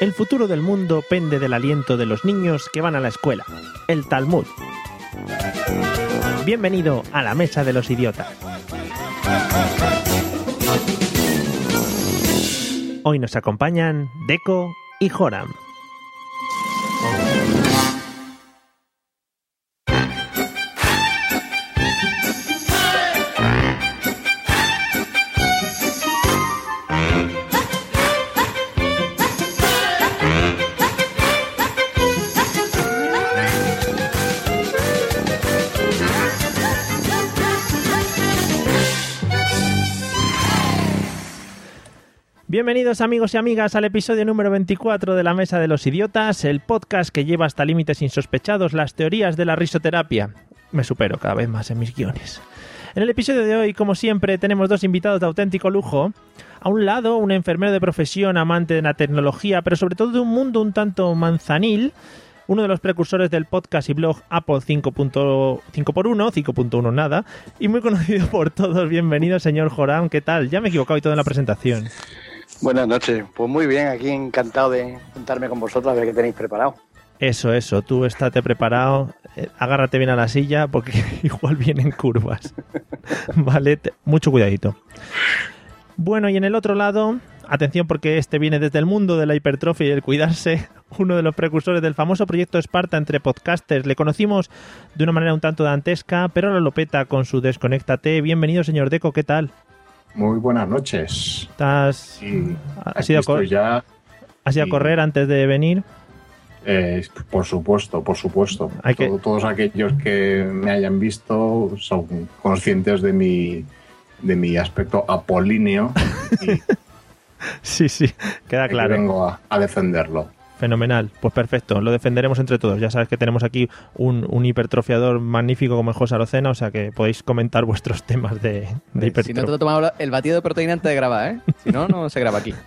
El futuro del mundo pende del aliento de los niños que van a la escuela. El Talmud. Bienvenido a la Mesa de los Idiotas. Hoy nos acompañan Deco y Joram. Bienvenidos amigos y amigas al episodio número 24 de La Mesa de los Idiotas, el podcast que lleva hasta límites insospechados las teorías de la risoterapia. Me supero cada vez más en mis guiones. En el episodio de hoy, como siempre, tenemos dos invitados de auténtico lujo. A un lado, un enfermero de profesión, amante de la tecnología, pero sobre todo de un mundo un tanto manzanil, uno de los precursores del podcast y blog Apple 5.1, 5.1 nada, y muy conocido por todos. Bienvenido, señor Joram, ¿qué tal? Ya me he equivocado y todo en la presentación. Buenas noches. Pues muy bien, aquí encantado de juntarme con vosotros a ver qué tenéis preparado. Eso, eso, tú estate preparado, eh, agárrate bien a la silla porque igual vienen curvas. vale, te- mucho cuidadito. Bueno, y en el otro lado, atención porque este viene desde el mundo de la hipertrofia y el cuidarse, uno de los precursores del famoso proyecto Esparta entre podcasters. Le conocimos de una manera un tanto dantesca, pero ahora lo peta con su Desconéctate. Bienvenido, señor Deco, ¿qué tal? Muy buenas noches. ¿Estás, Y has ido, cor- ya, has ido a sí. correr antes de venir? eh, por supuesto, por supuesto. Hay que- Todo- Todos aquellos que me hayan visto son conscientes de mi, de mi aspecto apolíneo y Sí, sí, queda que claro. vengo a, a defenderlo. Fenomenal, pues perfecto, lo defenderemos entre todos. Ya sabes que tenemos aquí un, un hipertrofiador magnífico como es José Arocena, o sea que podéis comentar vuestros temas de, de Si no te hipertrofia. lo tomamos el batido de proteína antes de grabar, ¿eh? Si no, no se graba aquí.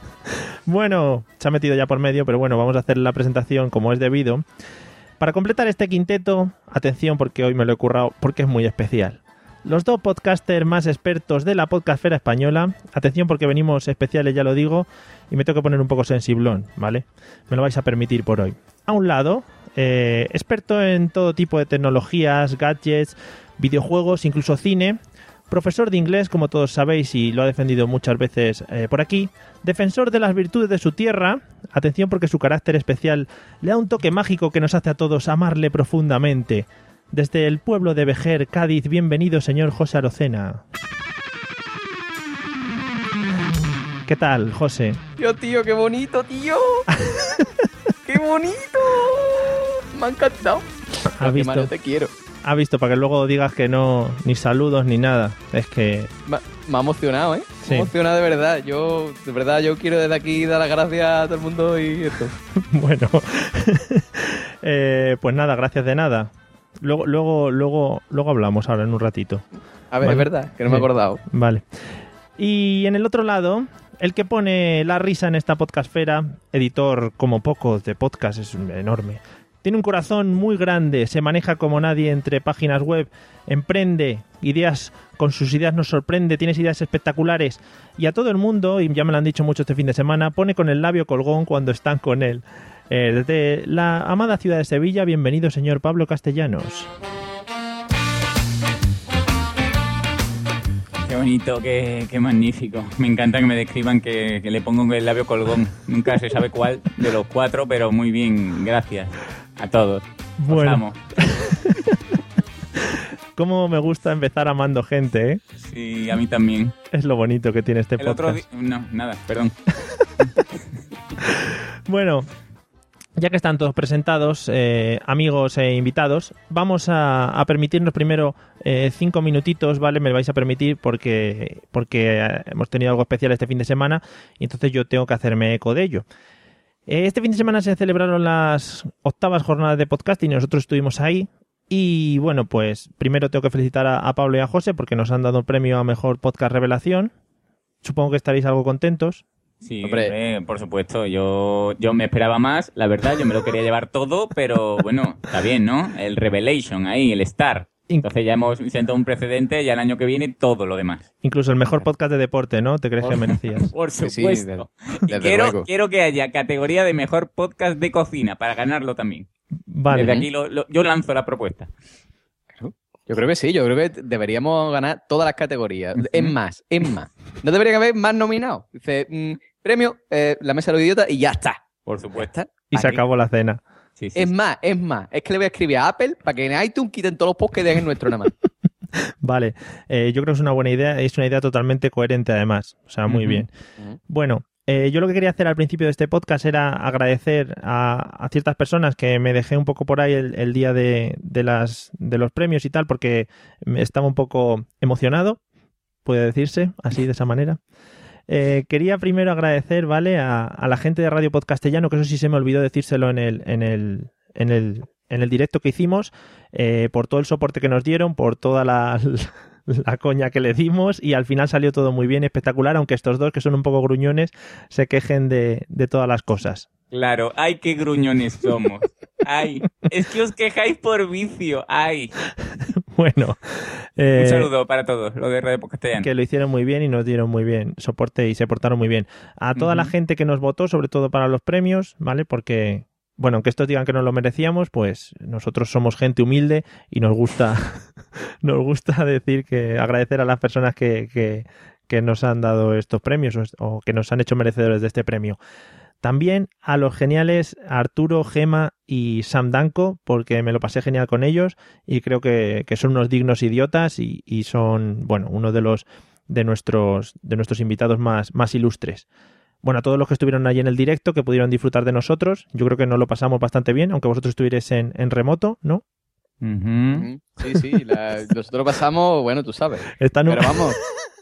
Bueno, se ha metido ya por medio, pero bueno, vamos a hacer la presentación como es debido. Para completar este quinteto, atención porque hoy me lo he currado porque es muy especial. Los dos podcasters más expertos de la podcastfera española, atención porque venimos especiales, ya lo digo, y me tengo que poner un poco sensiblón, ¿vale? Me lo vais a permitir por hoy. A un lado, eh, experto en todo tipo de tecnologías, gadgets, videojuegos, incluso cine, profesor de inglés, como todos sabéis, y lo ha defendido muchas veces eh, por aquí, defensor de las virtudes de su tierra, atención porque su carácter especial le da un toque mágico que nos hace a todos amarle profundamente. Desde el pueblo de Vejer, Cádiz, bienvenido señor José Arocena. ¿Qué tal, José? Tío, tío, qué bonito, tío. ¡Qué bonito! Me ha encantado. ¿Has visto? te quiero. Ha visto para que luego digas que no, ni saludos ni nada. Es que Me, me ha emocionado, ¿eh? Sí. Me ha emocionado de verdad. Yo, de verdad, yo quiero desde aquí dar las gracias a todo el mundo y esto. Bueno, Eh, pues nada, gracias de nada. Luego, luego, luego, luego hablamos ahora en un ratito. A ver, Vale. es verdad, que no me he acordado. Vale. Y en el otro lado, el que pone la risa en esta podcastfera, editor como pocos de podcast, es enorme. Tiene un corazón muy grande, se maneja como nadie entre páginas web, emprende ideas, con sus ideas nos sorprende, tienes ideas espectaculares y a todo el mundo, y ya me lo han dicho mucho este fin de semana, pone con el labio colgón cuando están con él. Eh, desde la amada ciudad de Sevilla, bienvenido señor Pablo Castellanos. Qué bonito, qué, qué magnífico. Me encanta que me describan que, que le pongo el labio colgón. Nunca se sabe cuál de los cuatro, pero muy bien, gracias a todos. Os Bueno. amo. Cómo me gusta empezar amando gente, ¿eh? Sí, a mí también. Es lo bonito que tiene este El otro podcast. di- No, nada, perdón. Bueno, ya que están todos presentados, eh, amigos e invitados, vamos a, permitirnos primero eh, cinco minutitos, ¿vale? Me lo vais a permitir porque, porque eh, hemos tenido algo especial este fin de semana y entonces yo tengo que hacerme eco de ello. Este fin de semana se celebraron las octavas jornadas de podcasting y nosotros estuvimos ahí. Y bueno, pues primero tengo que felicitar a, a Pablo y a José porque nos han dado el premio a Mejor Podcast Revelación. Supongo que estaréis algo contentos. Sí, Hombre. hombre, por supuesto. Yo, yo me esperaba más, la verdad, yo me lo quería llevar todo, pero bueno, está bien, ¿no? El Revelation ahí, el Star. Entonces ya hemos sentado un precedente y el año que viene todo lo demás. Incluso el mejor podcast de deporte, ¿no? ¿Te crees que merecías? Por Sí, sí, supuesto. desde- y quiero, quiero que haya categoría de mejor podcast de cocina para ganarlo también. Vale. Desde aquí lo- lo- yo lanzo la propuesta. Yo creo que sí, yo creo que deberíamos ganar todas las categorías. Es más, es más. No debería haber más nominados. Dice, mm, premio, eh, la mesa de los idiotas y ya está. Por supuesto. Y se acabó la cena. Sí, sí, Es sí. más, es más. Es que le voy a escribir a Apple para que en iTunes quiten todos los posts que dejen nuestro nada más. Vale. Eh, yo creo que es una buena idea. Es una idea totalmente coherente, además. O sea, muy bien. Bueno, eh, yo lo que quería hacer al principio de este podcast era agradecer a, ciertas personas que me dejé un poco por ahí el, día de, las, de los premios y tal, porque estaba un poco emocionado, puede decirse, así de esa manera. Eh, quería primero agradecer, ¿vale? A, a la gente de Radio Podcastellano, que eso sí se me olvidó decírselo en el, en el, en el, en el directo que hicimos, eh, por todo el soporte que nos dieron, por toda la, la coña que le dimos y al final salió todo muy bien, espectacular, aunque estos dos, que son un poco gruñones, se quejen de, de todas las cosas. Claro, ay, qué gruñones somos. Ay, es que os quejáis por vicio. Ay. Bueno, eh, Un saludo para todos, lo de Radio Castellano. que lo hicieron muy bien y nos dieron muy bien soporte y se portaron muy bien. A toda la gente que nos votó, sobre todo para los premios, ¿vale? Porque, bueno, aunque estos digan que no lo merecíamos, pues nosotros somos gente humilde y nos gusta, nos gusta decir que agradecer a las personas que, que, nos han dado estos premios o, o que nos han hecho merecedores de este premio. También a los geniales Arturo, Gema y Sam Danko, porque me lo pasé genial con ellos y creo que, que son unos dignos idiotas y, y son, bueno, uno de los de nuestros, de nuestros invitados más, más ilustres. Bueno, a todos los que estuvieron allí en el directo, que pudieron disfrutar de nosotros, yo creo que nos lo pasamos bastante bien, aunque vosotros estuvierais en, en remoto, ¿no? Sí, sí, la- nosotros pasamos, bueno, tú sabes. Están un, Pero vamos,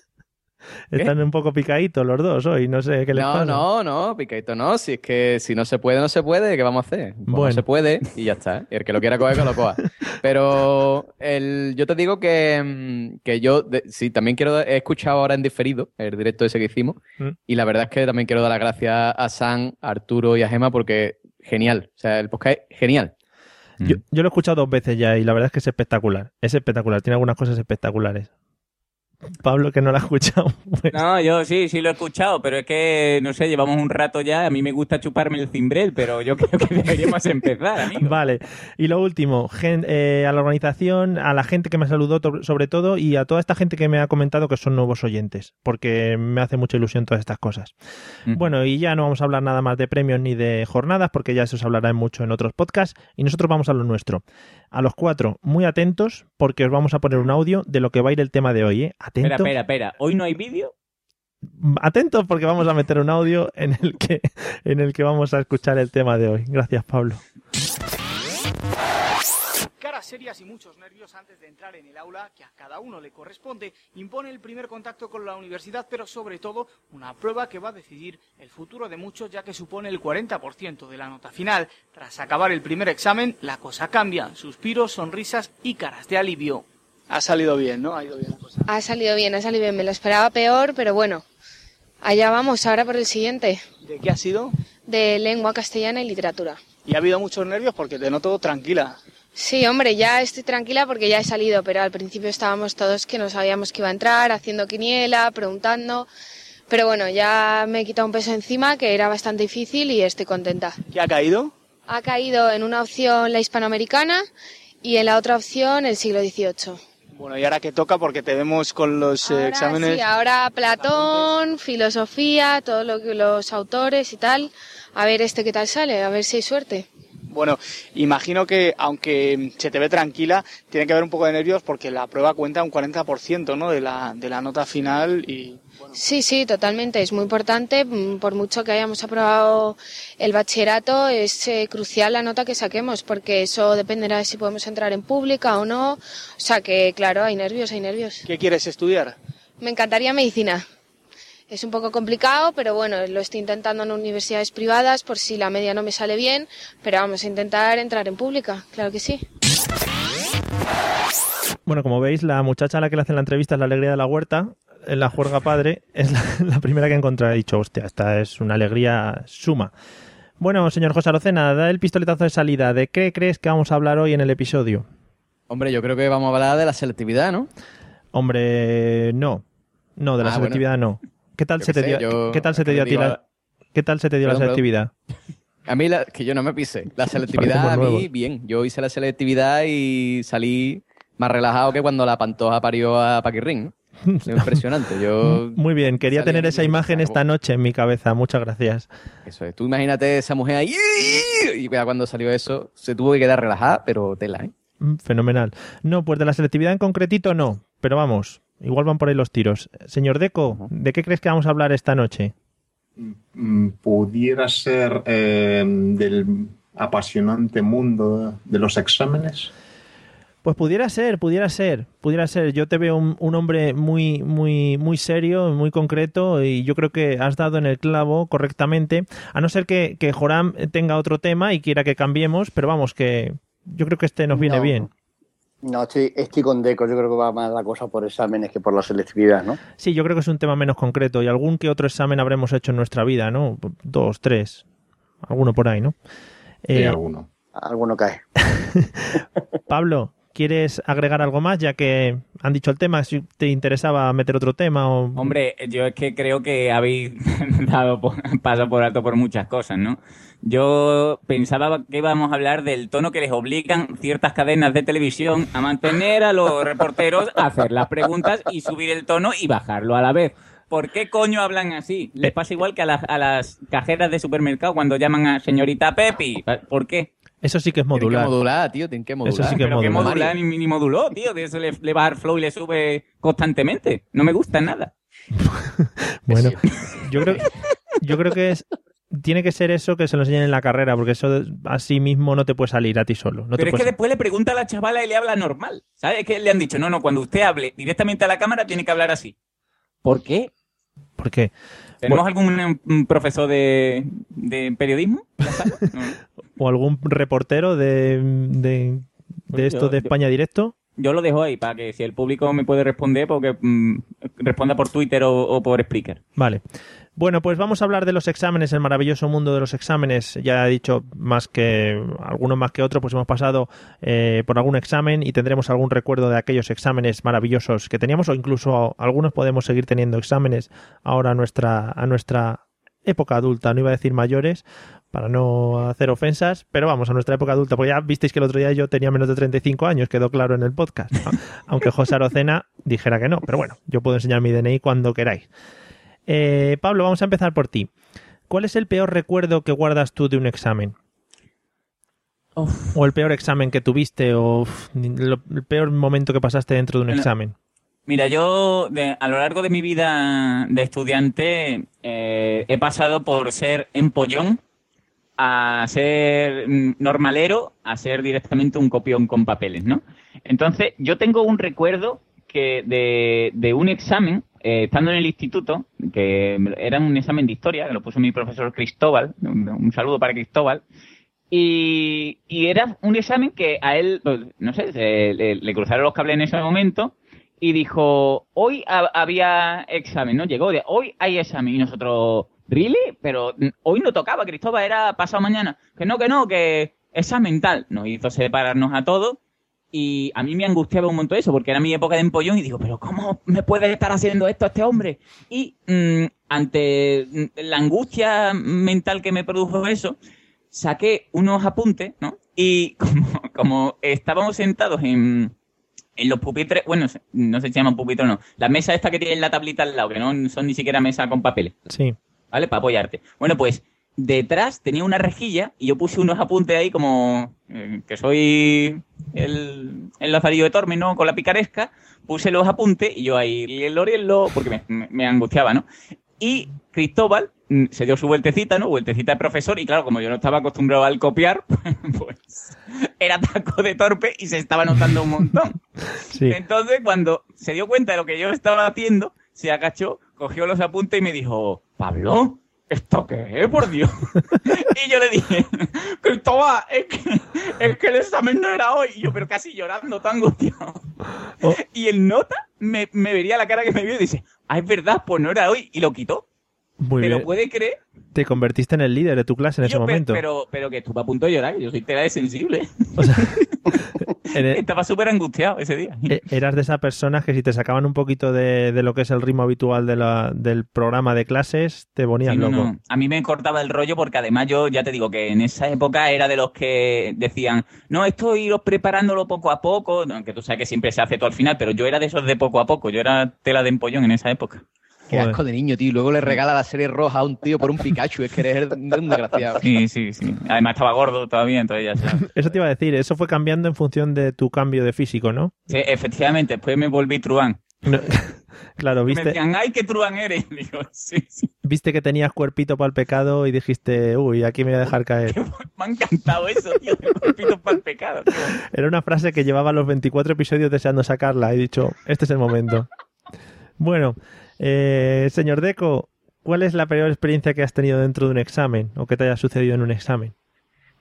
están un poco picaditos los dos hoy, no sé qué les no, pasa. no, no, picadito no. Si es que si no se puede, no se puede, ¿qué vamos a hacer? Pues Bueno. No se puede y ya está. Y el que lo quiera coger, que lo coja. Pero el, yo te digo que, mm, que yo, de- sí, también quiero, he escuchado ahora en diferido el directo ese que hicimos. Mm. Y la verdad es que también quiero dar las gracias a San, a Arturo y a Gema porque genial. O sea, el podcast es genial. Yo, yo lo he escuchado dos veces ya y la verdad es que es espectacular. Es espectacular, tiene algunas cosas espectaculares. Pablo, que no lo ha escuchado. pues- No, yo sí, sí lo he escuchado, pero es que, no sé, llevamos un rato ya. A mí me gusta chuparme el cimbrel, pero yo creo que deberíamos empezar, amigo. Vale, y lo último, gen- eh, a la organización, a la gente que me saludó sobre todo y a toda esta gente que me ha comentado que son nuevos oyentes, porque me hace mucha ilusión todas estas cosas. Bueno, y ya no vamos a hablar nada más de premios ni de jornadas, porque ya se os hablará mucho en otros podcasts, y nosotros vamos a lo nuestro. A los cuatro, muy atentos, porque os vamos a poner un audio de lo que va a ir el tema de hoy, ¿eh? Espera, Atentos. espera, espera. ¿Hoy no hay vídeo? Atentos porque vamos a meter un audio en el que en el que vamos a escuchar el tema de hoy. Gracias, Pablo. Caras serias y muchos nervios antes de entrar en el aula, que a cada uno le corresponde, impone el primer contacto con la universidad, pero sobre todo una prueba que va a decidir el futuro de muchos, ya que supone el 40% de la nota final. Tras acabar el primer examen, la cosa cambia, suspiros, sonrisas y caras de alivio. Ha salido bien, ¿no? Ha ido bien la cosa. Ha salido bien, ha salido bien. Me lo esperaba peor, pero bueno. Allá vamos, ahora por el siguiente. ¿De qué ha sido? De lengua castellana y literatura. Y ha habido muchos nervios porque te noto tranquila. Sí, hombre, ya estoy tranquila porque ya he salido, pero al principio estábamos todos que no sabíamos que iba a entrar, haciendo quiniela, preguntando. Pero bueno, ya me he quitado un peso encima que era bastante difícil y estoy contenta. ¿Qué ha caído? Ha caído en una opción la hispanoamericana y en la otra opción el siglo XVIII. Bueno, y ahora que toca porque te vemos con los eh, exámenes. sí, ahora Platón, filosofía, todos lo los autores y tal. A ver este qué tal sale, a ver si hay suerte. Bueno, imagino que aunque se te ve tranquila, tiene que haber un poco de nervios porque la prueba cuenta un 40% ¿no? de, la, de la nota final y bueno, Sí, sí, totalmente. Es muy importante. mm, Por mucho que hayamos aprobado el bachillerato, es eh, crucial la nota que saquemos, porque eso dependerá de si podemos entrar en pública o no. O sea que, claro, hay nervios, hay nervios. ¿Qué quieres estudiar? Me encantaría medicina. Es un poco complicado, pero bueno, lo estoy intentando en universidades privadas por si la media no me sale bien, pero vamos a intentar entrar en pública, claro que sí. Bueno, como veis, la muchacha a la que le hacen la entrevista es la alegría de la huerta, en la juerga padre, es la, la primera que he encontrado. He dicho, hostia, esta es una alegría suma. Bueno, señor José Arocena, da el pistoletazo de salida. ¿De qué crees que vamos a hablar hoy en el episodio? Hombre, yo creo que vamos a hablar de la selectividad, ¿no? Hombre, no. No, de la Ah, selectividad no. ¿Qué tal Yo se te sé, dio, yo ¿qué tal se te dio a ti aprendí la, a- ¿Qué tal se te dio la Perdón, perdón. selectividad? A mí, la, que yo no me pise. La selectividad, a mí, bien. Yo hice la selectividad y salí más relajado que cuando la pantoja parió a Paquirrín. Es impresionante. Yo, Muy bien, quería tener esa imagen esta noche en mi cabeza. Muchas gracias. Eso es. Tú imagínate esa mujer ahí. Y cuando salió eso, se tuvo que quedar relajada, pero tela, ¿eh? Mm, Fenomenal. No, pues de la selectividad en concretito no, pero vamos, igual van por ahí los tiros. Señor Deco, ¿de qué crees que vamos a hablar esta noche? Mm, Pudiera ser eh, del apasionante mundo de los exámenes. Pues pudiera ser, pudiera ser, pudiera ser. Yo te veo un, un hombre muy, muy, muy serio, muy concreto, y yo creo que has dado en el clavo correctamente. A no ser que, que Joram tenga otro tema y quiera que cambiemos, pero vamos, que yo creo que este nos viene No. bien. No, estoy, estoy con Deco. Yo creo que va más la cosa por exámenes que por la selectividad, ¿no? Sí, yo creo que es un tema menos concreto y algún que otro examen habremos hecho en nuestra vida, ¿no? Dos, tres, alguno por ahí, ¿no? Sí, Eh, alguno. Alguno cae. Pablo, ¿quieres agregar algo más ya que han dicho el tema? Si te interesaba meter otro tema o... Hombre, yo es que creo que habéis dado por- paso por alto por muchas cosas, ¿no? Yo pensaba que íbamos a hablar del tono que les obligan ciertas cadenas de televisión a mantener a los reporteros a hacer las preguntas y subir el tono y bajarlo a la vez. ¿Por qué coño hablan así? Les pasa igual que a las, a las cajeras de supermercado cuando llaman a señorita Pepi. ¿Por qué? Eso sí que es Tienen que modular. modular, tío. Tienen que modular. Eso sí que es Pero que modular. modular ni, ni moduló, tío. De eso le, le baja el flow y le sube constantemente. No me gusta nada. Bueno, yo creo, yo creo que es... Tiene que ser eso que se lo enseñen en la carrera, porque eso de- así mismo no te puede salir a ti solo. No te Pero es que después le pregunta a la chavala y le habla normal. ¿Sabes? Es que le han dicho, no, no, cuando usted hable directamente a la cámara tiene que hablar así. ¿Por qué? ¿Por qué? ¿Tenemos algún un profesor de, de periodismo? ¿Ya está? No. ¿O algún reportero de, de, Pues de esto de España Directo? Yo lo dejo ahí para que si el público me puede responder, porque mm, responda por Twitter o, o por Spreaker. Vale. Bueno, pues vamos a hablar de los exámenes, el maravilloso mundo de los exámenes. Ya he dicho más que algunos más que otros, pues hemos pasado eh, por algún examen y tendremos algún recuerdo de aquellos exámenes maravillosos que teníamos, o incluso algunos podemos seguir teniendo exámenes ahora a nuestra, a nuestra época adulta, no iba a decir mayores, para no hacer ofensas, pero vamos, a nuestra época adulta, porque ya visteis que el otro día yo tenía menos de 35 años, quedó claro en el podcast, ¿no? aunque José Arocena dijera que no, pero bueno, yo puedo enseñar mi DNI cuando queráis. Eh, Pablo, vamos a empezar por ti. ¿Cuál es el peor recuerdo que guardas tú de un examen? O el peor examen que tuviste, o el peor momento que pasaste dentro de un examen. Mira, yo de- a lo largo de mi vida de estudiante eh, he pasado por ser empollón a ser mm, normalero a ser directamente un copión con papeles, ¿no? Entonces, yo tengo un recuerdo que de, de un examen, eh, estando en el instituto, que era un examen de historia, que lo puso mi profesor Cristóbal, un, saludo para Cristóbal, y, y era un examen que a él, pues, no sé, le cruzaron los cables en ese momento y dijo, hoy ha- había examen, ¿no? Llegó de, hoy hay examen y nosotros, ¿really? Pero hoy no tocaba, Cristóbal, era pasado mañana. Que no, que no, que examen tal. Nos hizo separarnos a todos y a mí me angustiaba un montón eso, porque era mi época de empollón y digo, pero ¿cómo me puede estar haciendo esto este hombre? Y mm, ante mm, la angustia mental que me produjo eso, saqué unos apuntes, ¿no? Y como, como estábamos sentados en, en los pupitres, bueno, no sé si se llaman pupitres o no, la mesa esta que tiene la tablita al lado, que no son ni siquiera mesa con papeles, Sí. ¿vale? Para apoyarte. Bueno, pues detrás tenía una rejilla y yo puse unos apuntes ahí como eh, que soy el, el Lazarillo de Torme, ¿no? Con la picaresca, puse los apuntes y yo ahí, el lo porque me, me, me angustiaba, ¿no? Y Cristóbal se dio su vueltecita, ¿no? Vueltecita de profesor y claro, como yo no estaba acostumbrado al copiar, pues era taco de torpe y se estaba notando un montón. Sí. Entonces, cuando se dio cuenta de lo que yo estaba haciendo, se agachó, cogió los apuntes y me dijo, Pablo, ¿esto qué es, por Dios? y yo le dije, Cristóbal, es que, es que el examen no era hoy. Y yo, pero casi llorando, tan angustiado. Oh. Y el nota me, me vería la cara que me vio y dice, ah, es verdad, pues no era hoy. Y lo quitó. Muy pero bien. puede creer, Te convertiste en el líder de tu clase en ese yo, momento. pero, pero que estuve a punto de llorar, que yo soy tela de sensible. O sea, el- Estaba súper angustiado ese día. e- eras de esas personas que si te sacaban un poquito de, de lo que es el ritmo habitual de la- del programa de clases, te ponías Sí, loco. no. A mí me cortaba el rollo porque además yo ya te digo que en esa época era de los que decían, no, esto iros preparándolo poco a poco, no, que tú sabes que siempre se hace todo al final, pero yo era de esos de poco a poco, yo era tela de empollón en esa época. Qué Joder. asco de niño, tío. Y luego le regala la serie roja a un tío por un Pikachu. Es que eres un desgraciado. Sí, sí, sí. Además estaba gordo todavía, entonces ya sabes. Eso te iba a decir, eso fue cambiando en función de tu cambio de físico, ¿no? Sí, efectivamente, después me volví truán. No- claro, Me viste, decían, ay, qué truán eres. Digo, sí, sí. viste que tenías cuerpito para el pecado y dijiste, uy, aquí me voy a dejar caer. Me ha encantado eso, tío, de cuerpito para el pecado. tío. Era una frase que llevaba los 24 episodios deseando sacarla. He dicho, este es el momento. Bueno, eh, señor Deco, ¿cuál es la peor experiencia que has tenido dentro de un examen o que te haya sucedido en un examen?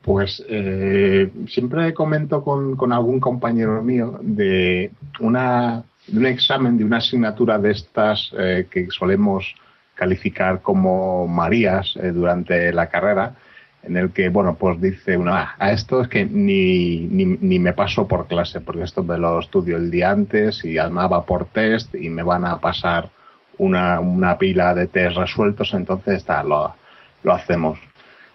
Pues eh, siempre comento con, algún compañero mío de, una, de un examen, de una asignatura de estas eh, que solemos calificar como Marías eh, durante la carrera, en el que, bueno, pues dice uno, "Ah, a esto es que ni, ni, ni me paso por clase, porque esto me lo estudio el día antes y además va por test y me van a pasar una, una pila de test resueltos, entonces está, lo, lo hacemos.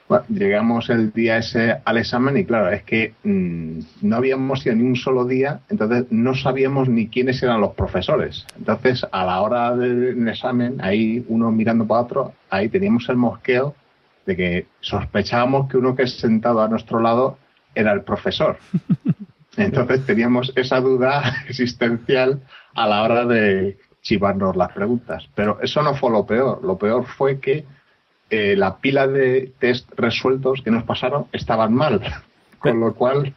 Bueno, llegamos el día ese al examen y claro, es que mm, no habíamos ido ni un solo día, entonces no sabíamos ni quiénes eran los profesores. Entonces, a la hora del examen, ahí uno mirando para otro, ahí teníamos el mosqueo de que sospechábamos que uno que es sentado a nuestro lado era el profesor. Entonces teníamos esa duda existencial a la hora de chivarnos las preguntas. Pero eso no fue lo peor. Lo peor fue que eh, la pila de test resueltos que nos pasaron estaban mal. Con lo cual,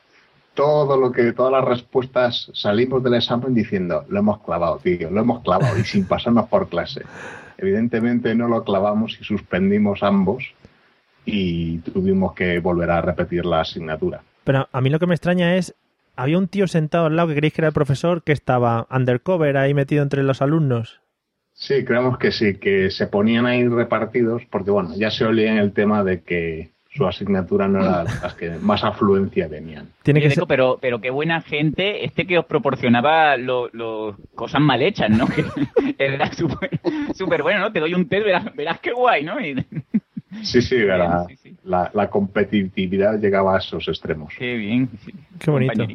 todo lo que, todas las respuestas salimos del examen diciendo, lo hemos clavado, tío, lo hemos clavado y sin pasarnos por clase. Evidentemente no lo clavamos y suspendimos ambos y tuvimos que volver a repetir la asignatura. Pero a mí lo que me extraña es, había un tío sentado al lado que creéis que era el profesor que estaba undercover ahí metido entre los alumnos. Sí, creemos que sí, que se ponían ahí repartidos, porque bueno, ya se olía en el tema de que su asignatura no era las que más afluencia tenían. Tiene que ser... Pero, pero qué buena gente este que os proporcionaba lo, lo- cosas mal hechas, ¿no? Que era súper súper bueno, ¿no? Te doy un test, verás, verás qué guay, ¿no? Y- Sí, sí, la, Sí, sí. la, la competitividad llegaba a esos extremos. qué bien. sí. Qué bonito.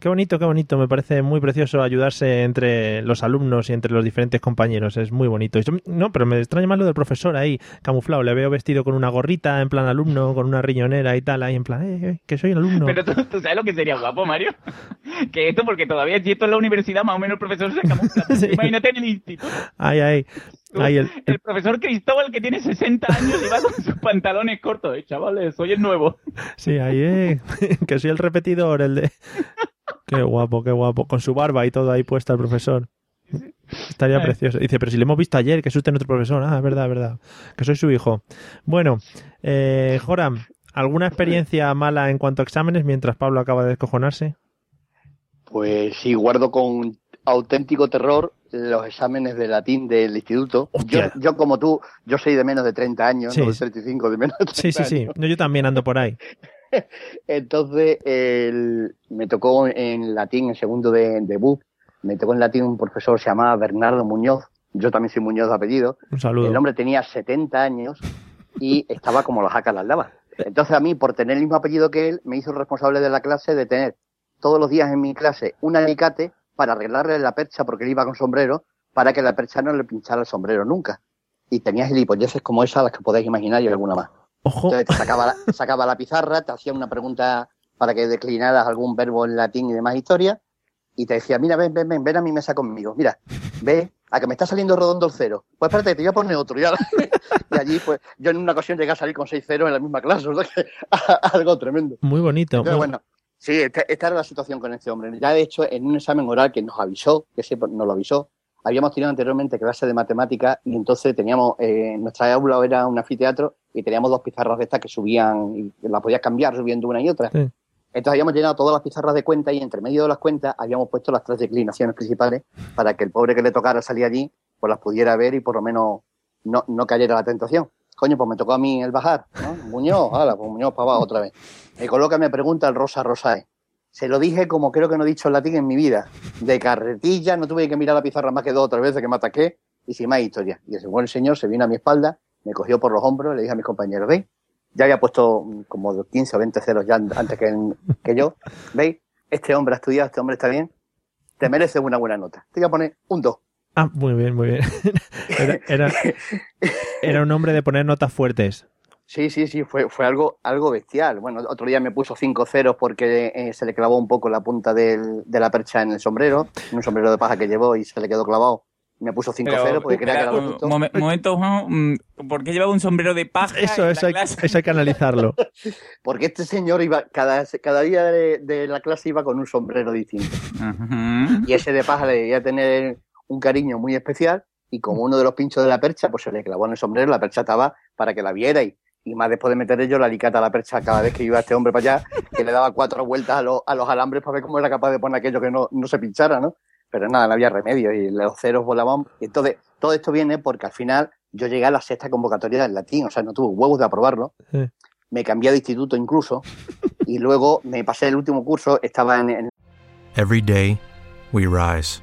Qué bonito, qué bonito. Me parece muy precioso ayudarse entre los alumnos y entre los diferentes compañeros. Es muy bonito. No, pero me extraña más lo del profesor ahí, camuflado. Le veo vestido con una gorrita, en plan alumno, con una riñonera y tal, ahí en plan, eh, eh, que soy el alumno. Pero tú, tú sabes lo que sería guapo, Mario. Que esto, porque todavía si esto en la universidad, más o menos el profesor se camufla. Sí. Imagínate en el instituto. Ahí, ahí. Ahí el, El profesor Cristóbal, que tiene 60 años y va con sus pantalones cortos. Eh, chavales, soy el nuevo. Sí, ahí, eh. que soy el repetidor, el de... Qué guapo, qué guapo. Con su barba y todo ahí puesta el profesor. Estaría Ay. precioso. Dice, pero si le hemos visto ayer, que es usted nuestro profesor. Ah, es verdad, es verdad. Que soy su hijo. Bueno, eh, Joram, ¿alguna experiencia mala en cuanto a exámenes mientras Pablo acaba de descojonarse? Pues sí, guardo con auténtico terror los exámenes de latín del instituto. Yo, yo como tú, yo soy de menos de 30 años, Sí. no de 35, de menos de 30 Sí, sí, sí. años. No, yo también ando por ahí. Entonces, el- me tocó en latín, en segundo de, de me tocó en latín un profesor que se llamaba Bernardo Muñoz. Yo también soy Muñoz de apellido. Un saludo. El hombre tenía 70 años y estaba como los jacas las lavas. Entonces a mí, por tener el mismo apellido que él, me hizo responsable de la clase de tener todos los días en mi clase un alicate para arreglarle la percha porque él iba con sombrero para que la percha no le pinchara el sombrero nunca. Y tenía gilipolleces como esa, las que podéis imaginar y alguna más. Ojo. Entonces te sacaba la, sacaba la pizarra, te hacía una pregunta para que declinaras algún verbo en latín y demás historia, y te decía, mira, ven, ven, ven, ven a mi mesa conmigo, mira, ve, a que me está saliendo redondo el cero. Pues espérate, te voy a poner otro. Y, ahora- y allí, pues, yo en una ocasión llegué a salir con seis ceros en la misma clase, o sea que algo tremendo. Muy bonito. Pero muy- bueno, sí, esta, esta era la situación con este hombre. Ya de hecho, en un examen oral que nos avisó, que sí, nos lo avisó, habíamos tenido anteriormente clase de matemáticas y entonces teníamos, eh, nuestra aula era un anfiteatro y teníamos dos pizarras de estas que subían y las podías cambiar subiendo una y otra. Sí. Entonces habíamos llenado todas las pizarras de cuenta y entre medio de las cuentas habíamos puesto las tres declinaciones principales para que el pobre que le tocara salir allí pues las pudiera ver y por lo menos no, no cayera la tentación. Coño, pues me tocó a mí el bajar, ¿no? Muñoz, hala, pues Muñoz para abajo otra vez. Me coloca, me pregunta el Rosa Rosae. Se lo dije como creo que no he dicho en latín en mi vida. De carretilla, no tuve que mirar la pizarra más que dos o tres veces que me ataqué y sin más historia. Y ese buen señor se vino a mi espalda, me cogió por los hombros, le dije a mis compañeros, ¿veis? Ya había puesto como 15 o 20 ceros ya an- antes que, que yo. ¿Veis? Este hombre ha estudiado, este hombre está bien. Te merece una buena nota. Te voy a poner un 2. Ah, muy bien, muy bien. Era, era, era un hombre de poner notas fuertes. Sí, sí, sí, fue, fue algo, algo bestial. Bueno, otro día me puso cinco ceros porque eh, se le clavó un poco la punta del- de la percha en el sombrero, un sombrero de paja que llevó y se le quedó clavado. Me puso cinco Pero, ceros porque creía que era un momen- momento, Juan, mm, ¿por qué llevaba un sombrero de paja? Eso, eso hay, clase? eso hay que analizarlo. Porque este señor iba, cada, cada día de, de la clase iba con un sombrero distinto. Y ese de paja le debía tener un cariño muy especial y como uno de los pinchos de la percha, pues se le clavó en el sombrero, la percha estaba para que la viera y, y más después de meter yo la alicata a la percha cada vez que iba este hombre para allá, que le daba cuatro vueltas a, los- a los alambres para ver cómo era capaz de poner aquello que no, no se pinchara, ¿no? Pero nada, no había remedio y los ceros volaban. Y entonces, todo esto viene porque al final yo llegué a la sexta convocatoria del latín, o sea, no tuve huevos de aprobarlo. Sí. Me cambié de instituto incluso y luego me pasé el último curso, estaba en, en Every day, we rise,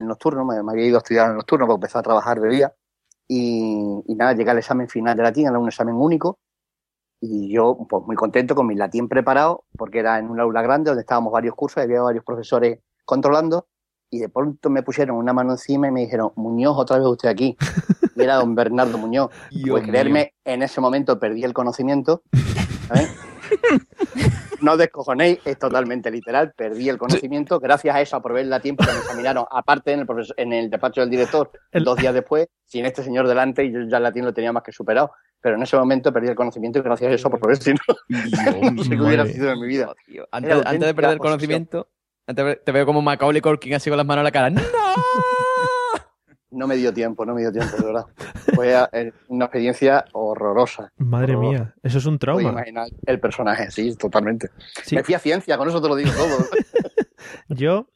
el nocturno, me, me había ido a estudiar en el nocturno porque empecé a trabajar de día. Y, y nada, llegué al examen final de latín, era un examen único. Y yo, pues muy contento con mi latín preparado, porque era en un aula grande donde estábamos varios cursos, había varios profesores controlando. Y de pronto me pusieron una mano encima y me dijeron, Muñoz, otra vez usted aquí. Y era don Bernardo Muñoz. Dios pues creerme, en ese momento perdí el conocimiento. ¿sabes? No descojonéis, es totalmente literal, perdí el conocimiento. Gracias a eso aprobé el latín porque me examinaron, aparte en el, profesor- en el despacho del director, El- dos días después, sin este señor delante, y yo ya el latín lo tenía más que superado. Pero en ese momento perdí el conocimiento y gracias a eso aprobé, si no, no sé qué hubiera sido en mi vida. Tío. Antes, antes de perder el conocimiento, antes de- te veo como Macaulay Culkin así con las manos en la cara. ¡No! No me dio tiempo, no me dio tiempo, de verdad. Fue eh, una experiencia horrorosa. Madre Horrorosa. mía, eso es un Puedo trauma. imaginar el personaje, sí, totalmente. Sí. Me fui a ciencia, con eso te lo digo todo. Yo,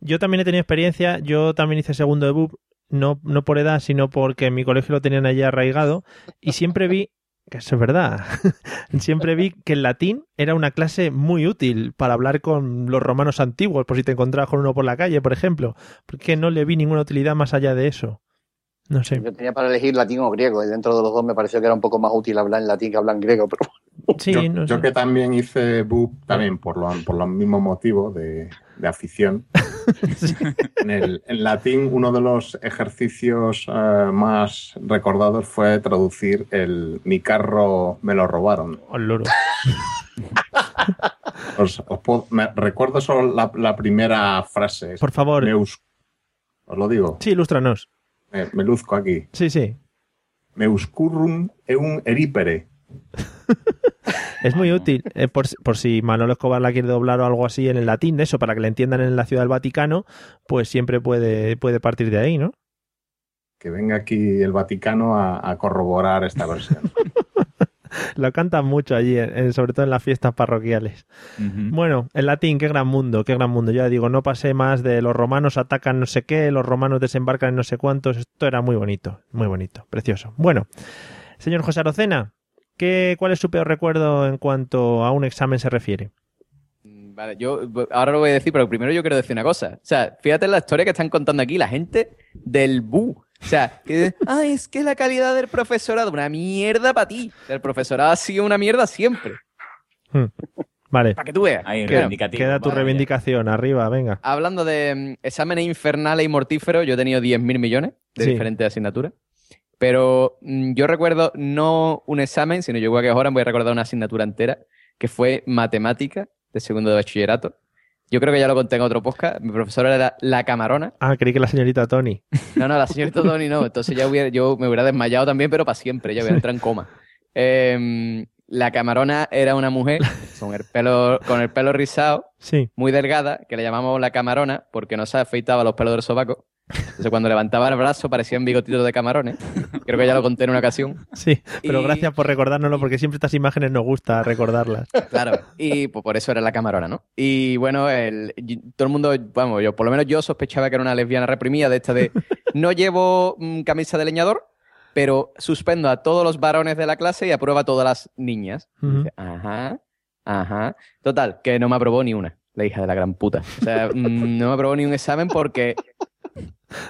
yo también he tenido experiencia, yo también hice segundo de BUP, no, no por edad, sino porque en mi colegio lo tenían allí arraigado, y siempre vi, eso es verdad, siempre vi que el latín era una clase muy útil para hablar con los romanos antiguos, por si te encontrabas con uno por la calle, por ejemplo, porque no le vi ninguna utilidad más allá de eso. No sé. Yo tenía para elegir latín o griego, y dentro de los dos me pareció que era un poco más útil hablar en latín que hablar en griego, pero Sí, yo, no yo sé. que también hice BUP, también por, lo, por los mismos motivos de, de afición. En, el, en latín, uno de los ejercicios eh, más recordados fue traducir el mi carro me lo robaron. Al loro. Os, os puedo- me- recuerdo solo la, la primera frase. Por favor, Meus- os lo digo, sí, ilústranos. me, me luzco aquí. Sí, sí. Meuscurrum eun eripere. Es muy útil, eh, por, si- por si Manolo Escobar la quiere doblar o algo así en el latín, eso, para que le entiendan en la Ciudad del Vaticano, pues siempre puede, puede partir de ahí, ¿no? Que venga aquí el Vaticano a, a corroborar esta versión. Lo cantan mucho allí, en- sobre todo en las fiestas parroquiales. Bueno, el latín, qué gran mundo, qué gran mundo. Ya digo, no pasé más de los romanos atacan no sé qué, los romanos desembarcan en no sé cuántos. Esto era muy bonito, muy bonito, precioso. Bueno, señor José Arocena, ¿qué, ¿cuál es su peor recuerdo en cuanto a un examen se refiere? Mm, Vale, yo ahora lo voy a decir, pero primero yo quiero decir una cosa. O sea, fíjate en la historia que están contando aquí, la gente del BU. O sea, que, ay, es que la calidad del profesorado, una mierda para ti. El profesorado ha sido una mierda siempre. Hmm. Vale, Para que tú veas. Ahí, reivindicativo. queda tu reivindicación, arriba, venga. Hablando de mm, exámenes infernales y mortíferos, yo he tenido 10.000 millones de Sí. diferentes asignaturas. Pero mm, yo recuerdo no un examen, sino yo igual que ahora voy a recordar una asignatura entera, que fue matemática de segundo de bachillerato. Yo creo que ya lo conté en otro podcast. Mi profesora era la camarona. Ah, creí que la señorita Tony. No, no, la señorita Tony no. Entonces ya hubiera, yo me hubiera desmayado también, pero para siempre. Ya hubiera entrado en coma. Em, la camarona era una mujer con el pelo, con el pelo rizado, Sí, muy delgada, que le llamamos la camarona porque no se afeitaba los pelos del sobaco. Entonces cuando levantaba el brazo parecían bigotitos de camarones. Creo que ya lo conté en una ocasión. sí, pero Y- gracias por recordárnoslo porque siempre estas imágenes nos gusta recordarlas. Claro, y pues, por eso era la camarona, ¿no? Y bueno, el, todo el mundo, vamos, yo por lo menos yo sospechaba que era una lesbiana reprimida de esta de no llevo mm, camisa de leñador, pero suspendo a todos los varones de la clase y apruebo a todas las niñas. Dice, ajá, ajá. Total, que no me aprobó ni una, la hija de la gran puta. O sea, mm, no me aprobó ni un examen porque...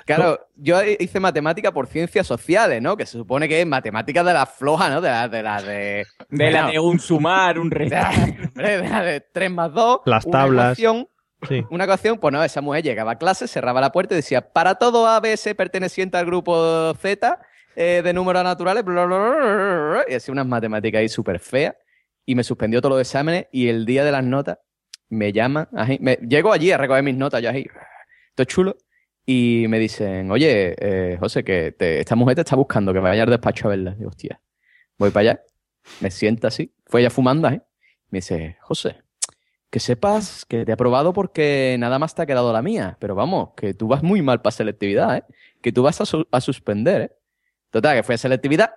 Claro, yo hice matemática por ciencias sociales, ¿no? Que se supone que es matemática de la floja, ¿no? De la de... La de De la de un sumar, un de restar. la- de la de 3 más 2. Las una tablas. ecuación, Sí. una ecuación, pues no, esa mujer llegaba a clase, cerraba la puerta y decía, para todo ABS perteneciente al grupo Z eh, de números naturales, bla, bla, bla, y hacía unas matemáticas ahí súper feas y me suspendió todos los exámenes y el día de las notas me llaman, me, llego allí a recoger mis notas, yo ahí, todo chulo, y me dicen, oye, eh, José, que esta mujer te está buscando, que vaya al despacho a verla. Digo, hostia, voy para allá, me sienta así, fue ella fumando, ¿eh? Me dice, José, que sepas que te he aprobado porque nada más te ha quedado la mía. Pero vamos, que tú vas muy mal para selectividad, ¿eh? Que tú vas a, a suspender, ¿eh? Total, que fue a selectividad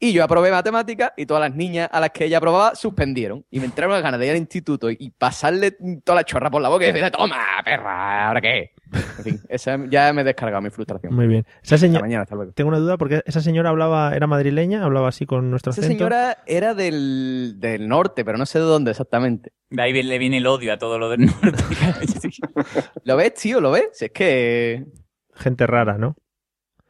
y yo aprobé matemática y todas las niñas a las que ella aprobaba suspendieron. Y me entraron las ganas de ir al instituto y pasarle toda la chorra por la boca y decirle, toma, perra, ¿ahora qué? En fin, esa, ya me he descargado mi frustración. Muy bien. Esa señora, mañana, hasta luego. tengo una duda porque esa señora hablaba, era madrileña, hablaba así con nuestro Esa acento. señora era del, del norte, pero no sé de dónde exactamente. De ahí le viene el odio a todo lo del norte. ¿Lo ves, tío? ¿Lo ves? Si es que Gente rara, ¿no?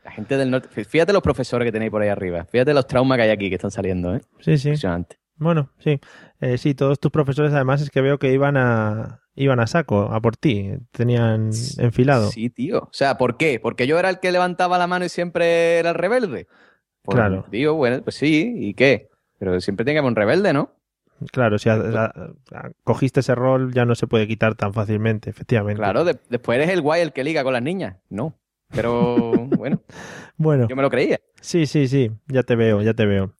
La gente del norte. Fíjate los profesores que tenéis por ahí arriba. Fíjate los traumas que hay aquí que están saliendo, ¿eh? Sí, sí. Impresionante. Bueno, sí. Eh, sí, todos tus profesores además es que veo que iban a iban a saco, a por ti. Tenían enfilado. Sí, tío. O sea, ¿por qué? ¿Porque yo era el que levantaba la mano y siempre era el rebelde? Pues, Claro. Tío, bueno, pues sí, ¿y qué? Pero siempre tiene que haber un rebelde, ¿no? Claro, si a- a- a- cogiste ese rol ya no se puede quitar tan fácilmente, efectivamente. Claro, de- después eres el guay el que liga con las niñas. No. Pero bueno, Bueno, yo me lo creía. sí, sí, sí, ya te veo, ya te veo.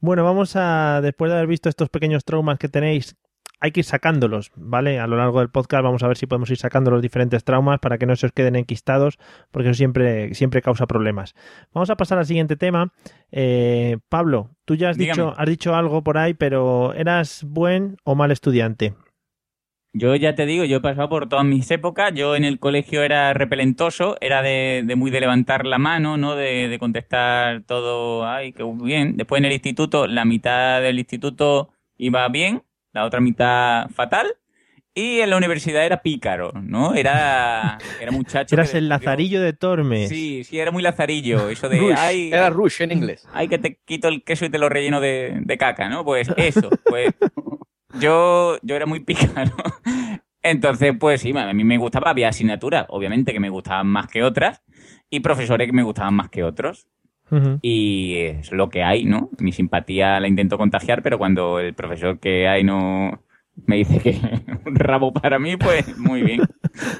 Bueno, vamos a, después de haber visto estos pequeños traumas que tenéis, hay que ir sacándolos, ¿vale? A lo largo del podcast vamos a ver si podemos ir sacando los diferentes traumas para que no se os queden enquistados, porque eso siempre, siempre causa problemas. Vamos a pasar al siguiente tema. Eh, Pablo, tú ya has Dígame. dicho, has dicho algo por ahí, pero ¿eras buen o mal estudiante? Yo ya te digo, yo he pasado por todas mis épocas. Yo en el colegio era repelentoso, era de, de muy de levantar la mano, ¿no? De, de contestar todo, ay, qué bien. Después en el instituto, la mitad del instituto iba bien, la otra mitad fatal. Y en la universidad era pícaro, ¿no? Era, era muchacho. Eras el lazarillo de Tormes. Sí, sí, era muy lazarillo. Eso de, Rush. ay, Era Rush en inglés. ay, que te quito el queso y te lo relleno de, de caca, ¿no? Pues eso, pues yo, yo era muy pícaro. Entonces, pues sí, a mí me gustaba, había asignaturas, obviamente, que me gustaban más que otras, y profesores que me gustaban más que otros. Y es lo que hay, ¿no? Mi simpatía la intento contagiar, pero cuando el profesor que hay no me dice que un rabo para mí, pues muy bien.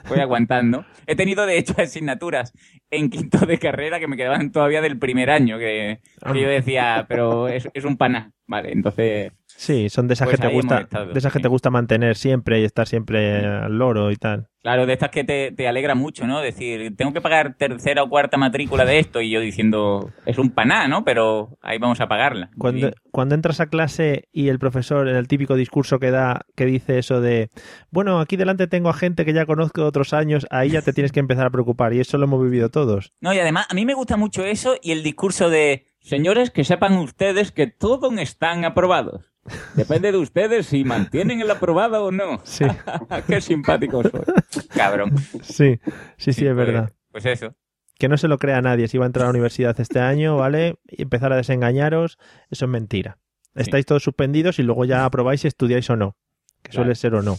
Voy aguantando. He tenido, de hecho, asignaturas en quinto de carrera que me quedaban todavía del primer año, que, que yo decía, pero es, es un pana. Vale, entonces Sí, son de esas Pues que te gusta, estado, de esas que sí. te gusta mantener siempre y estar siempre al loro y tal. Claro, de estas que te, te alegra mucho, ¿no? Decir, tengo que pagar tercera o cuarta matrícula de esto y yo diciendo, es un paná, ¿no? Pero ahí vamos a pagarla. Cuando, cuando entras a clase y el profesor, en el típico discurso que da, que dice eso de, bueno, aquí delante tengo a gente que ya conozco de otros años, ahí ya te tienes que empezar a preocupar y eso lo hemos vivido todos. No, y además, a mí me gusta mucho eso y el discurso de, señores, que sepan ustedes que todos están aprobados. Depende de ustedes si mantienen el aprobado o no. Sí. Qué simpático soy. Cabrón. Sí, sí, sí, es pues- verdad. Pues eso. Que no se lo crea nadie si va a entrar a la universidad este año, ¿vale? Y empezar a desengañaros, eso es mentira. Estáis todos suspendidos y luego ya aprobáis si estudiáis o no, que Claro. suele ser o no.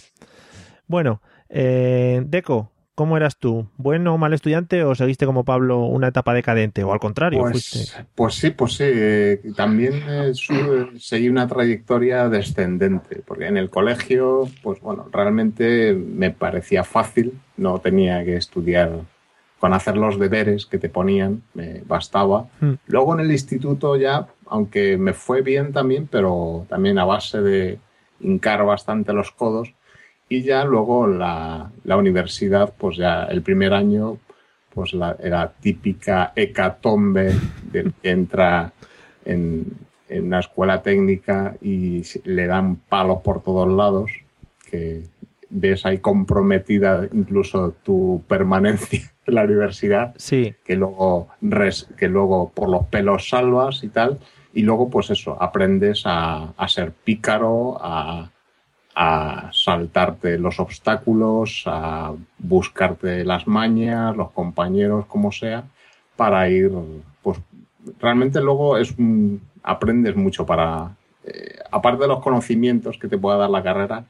Bueno, eh, Deco, ¿cómo eras tú? ¿Bueno o mal estudiante o seguiste como Pablo una etapa decadente? O al contrario, fuiste... Pues, pues sí, pues sí. eh, También eh, su- seguí una trayectoria descendente, porque en el colegio, pues bueno, realmente me parecía fácil, no tenía que estudiar con hacer los deberes que te ponían, me bastaba. Mm. Luego en el instituto ya, aunque me fue bien también, pero también a base de hincar bastante los codos. Y ya luego la, la universidad, pues ya el primer año, pues la, típica hecatombe del que entra en, en una escuela técnica y le dan palos por todos lados, que ves ahí comprometida incluso tu permanencia en la universidad Sí, que luego, res- que luego por los pelos salvas y tal, y luego pues eso, aprendes a, a ser pícaro, a, a saltarte los obstáculos, a buscarte las mañas, los compañeros, como sea, para ir, pues realmente luego es un- aprendes mucho para, eh, aparte de los conocimientos que te pueda dar la carrera,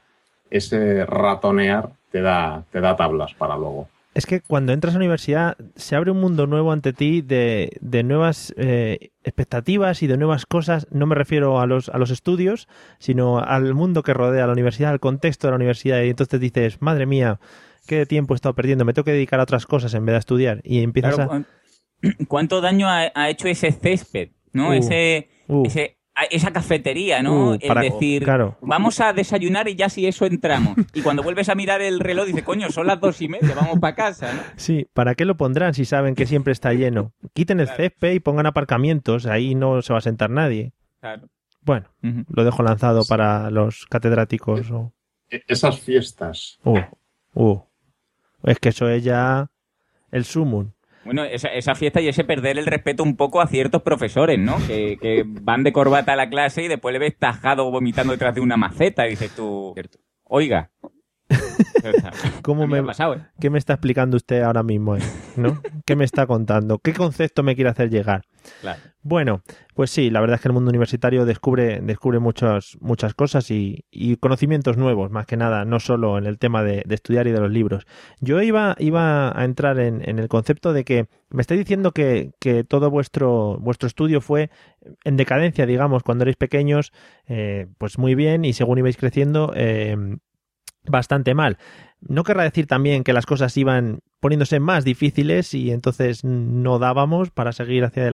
ese ratonear te da, te da tablas para luego. Es que cuando entras a la universidad se abre un mundo nuevo ante ti de, de nuevas eh, expectativas y de nuevas cosas. No me refiero a los, a los estudios, sino al mundo que rodea la universidad, al contexto de la universidad. Y entonces dices, madre mía, qué tiempo he estado perdiendo, me tengo que dedicar a otras cosas en vez de estudiar. Y empiezas Claro, a... cu- ¿Cuánto daño ha, ha hecho ese césped? ¿No? Uh, ese, uh. ese- esa cafetería, ¿no? Uh, el para- decir, claro. vamos a desayunar y ya si eso entramos. Y cuando vuelves a mirar el reloj, dices, coño, son las dos y media, vamos para casa, ¿no? Sí, ¿para qué lo pondrán si saben que siempre está lleno? Quiten el césped y pongan aparcamientos, ahí no se va a sentar nadie. Claro. Bueno, lo dejo lanzado para los catedráticos. o- E- Esas fiestas, Uh, uh. Es que eso es ya el sumum. Bueno, esa, esa fiesta y ese perder el respeto un poco a ciertos profesores, ¿no? Que, que van de corbata a la clase y después le ves tajado vomitando detrás de una maceta y dices tú, oiga. ¿Cómo me, ha pasado, ¿eh? ¿Qué me está explicando usted ahora mismo? eh? ¿No? ¿Qué me está contando? ¿Qué concepto me quiere hacer llegar? Bueno, pues sí, la verdad es que el mundo universitario descubre, descubre muchas, muchas cosas y, conocimientos nuevos, más que nada, no solo en el tema de, estudiar y de los libros. Yo iba, iba a entrar en, el concepto de que me estáis diciendo que, que todo vuestro, vuestro estudio fue en decadencia, digamos, cuando erais pequeños, eh, pues muy bien, y según ibais creciendo, eh, bastante mal. No querrá decir también que las cosas iban poniéndose más difíciles y entonces no dábamos para seguir hacia.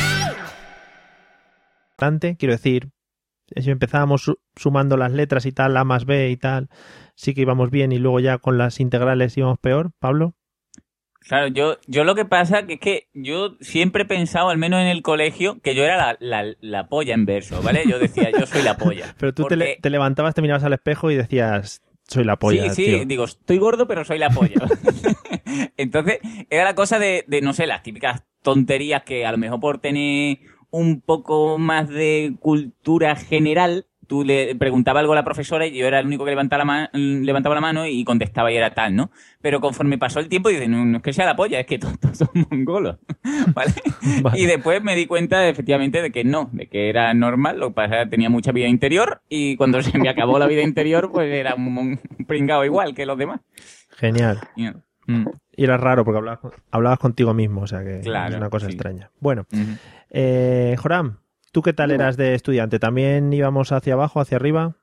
Quiero decir, si empezábamos su- sumando las letras y tal, A más B y tal, sí que íbamos bien y luego ya con las integrales íbamos peor, Pablo. Claro, yo, yo lo que pasa que es que yo siempre he pensado, al menos en el colegio, que yo era la, la, la polla en verso, ¿vale? Yo decía, yo soy la polla. Pero tú te, le- Porque- te levantabas, te mirabas al espejo y decías, soy la polla. sí, sí, tío". digo, estoy gordo, pero soy la polla. Entonces, era la cosa de, de, no sé, las típicas tonterías que a lo mejor por tener un poco más de cultura general, tú le preguntabas algo a la profesora y yo era el único que levantaba la, ma- levantaba la mano y contestaba y era tal, ¿no? Pero conforme pasó el tiempo, dices, no, no es que sea la polla, es que todos, todos son mongolos, ¿vale? Y después me di cuenta, efectivamente, de que no, de que era normal, lo que pasa tenía mucha vida interior y cuando se me acabó la vida interior, pues era un, pringao igual que los demás. Genial. Y- mm. Y era raro porque hablabas, con- hablabas contigo mismo, o sea que Claro, es una cosa sí. extraña. Bueno. Eh, Joram, ¿tú qué tal Dime. eras de estudiante? ¿También íbamos hacia abajo, hacia arriba?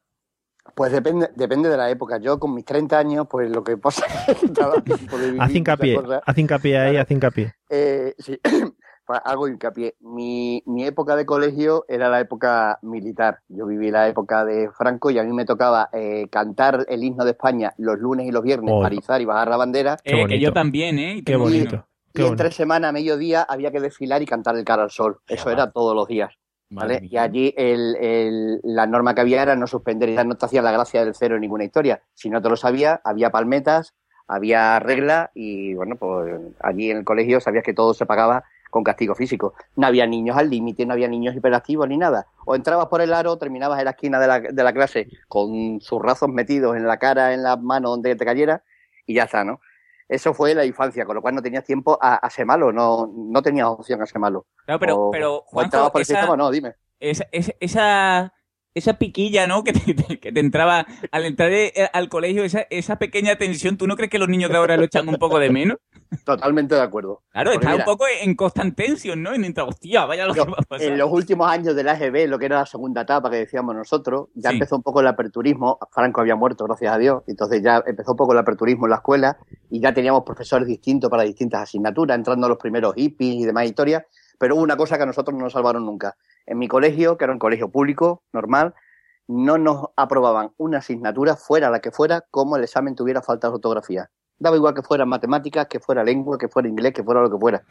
Pues depende, depende de la época. Yo con mis 30 años, pues lo que pasa es que estaba Haz hincapié, haz hincapié ahí, haz hincapié. Eh, sí, pues hago hincapié. Mi, mi época de colegio era la época militar. Yo viví la época de Franco y a mí me tocaba eh, cantar el himno de España los lunes y los viernes, Oh. parizar y bajar la bandera. Eh, que bonito. yo también, ¿eh? Qué bonito. Qué y en bonito. tres semanas, a mediodía, había que desfilar y cantar el cara al sol. Eso era todos los días. ¿vale? Y allí el, el- la norma que había era no suspender, ya no te hacía la gracia del cero en ninguna historia. Si no te lo sabía, había palmetas, había regla y bueno, pues allí en el colegio sabías que todo se pagaba con castigo físico. No había niños al límite, no había niños hiperactivos ni nada. O entrabas por el aro, terminabas en la esquina de la, de la clase con zurrazos metidos en la cara, en las manos, donde te cayera y ya está, ¿no? Eso fue la infancia, con lo cual no tenías tiempo a, a ser malo, no, no tenías opción a ser malo. Claro, pero, o, pero o Juanjo, entrabas por el esa- sistema, no, dime. esa, esa, esa, esa piquilla, ¿no? Que te, que te entraba al entrar eh, al colegio, esa, esa pequeña tensión, ¿tú no crees que los niños de ahora lo echan un poco de menos? Totalmente de acuerdo. Claro, Porque está un poco en constant tension, ¿no? En entra, hostia, vaya lo yo, que va a pasar. en los últimos años del AGB, lo que era la segunda etapa que decíamos nosotros, ya Sí. empezó un poco el aperturismo. Franco había muerto, gracias a Dios. Entonces ya empezó un poco el aperturismo en la escuela y ya teníamos profesores distintos para distintas asignaturas, entrando los primeros hippies y demás historias. Pero hubo una cosa que a nosotros no nos salvaron nunca. En mi colegio, que era un colegio público, normal, no nos aprobaban una asignatura, fuera la que fuera, como el examen tuviera falta de ortografía. Daba igual que fuera matemáticas, que fuera lengua, que fuera inglés, que fuera lo que fuera.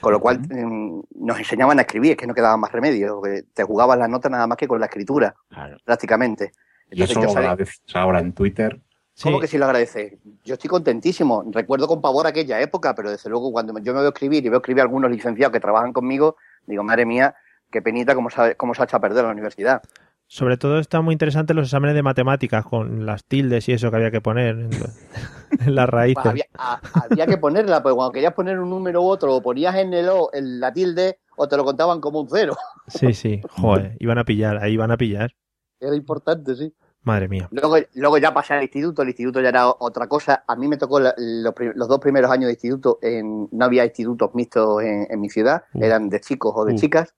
Con lo cual mm, nos enseñaban a escribir, es que no quedaba más remedio. que Te jugabas las notas nada más que con la escritura, Claro. prácticamente. Y eso Entonces lo agradeces ahora en Twitter. ¿Cómo Sí. que sí lo agradeces? Yo estoy contentísimo. Recuerdo con pavor aquella época, pero desde luego cuando yo me veo escribir y veo escribir a algunos licenciados que trabajan conmigo, digo, madre mía, qué penita cómo se, ha- cómo se ha hecho a perder la universidad. Sobre todo está muy interesante los exámenes de matemáticas con las tildes y eso que había que poner en, en las Pues raíces. había, a- había que ponerla, pues cuando querías poner un número u otro, o ponías en el O en la tilde, o te lo contaban como un cero. Sí, sí, joder, iban a pillar, ahí iban a pillar. Era importante, sí. Madre mía. Luego, luego ya pasé al instituto, el instituto ya era otra cosa. A mí me tocó la- los, los dos primeros años de instituto, en, no había institutos mixtos en, en mi ciudad, Uh. eran de chicos o de Uh. chicas.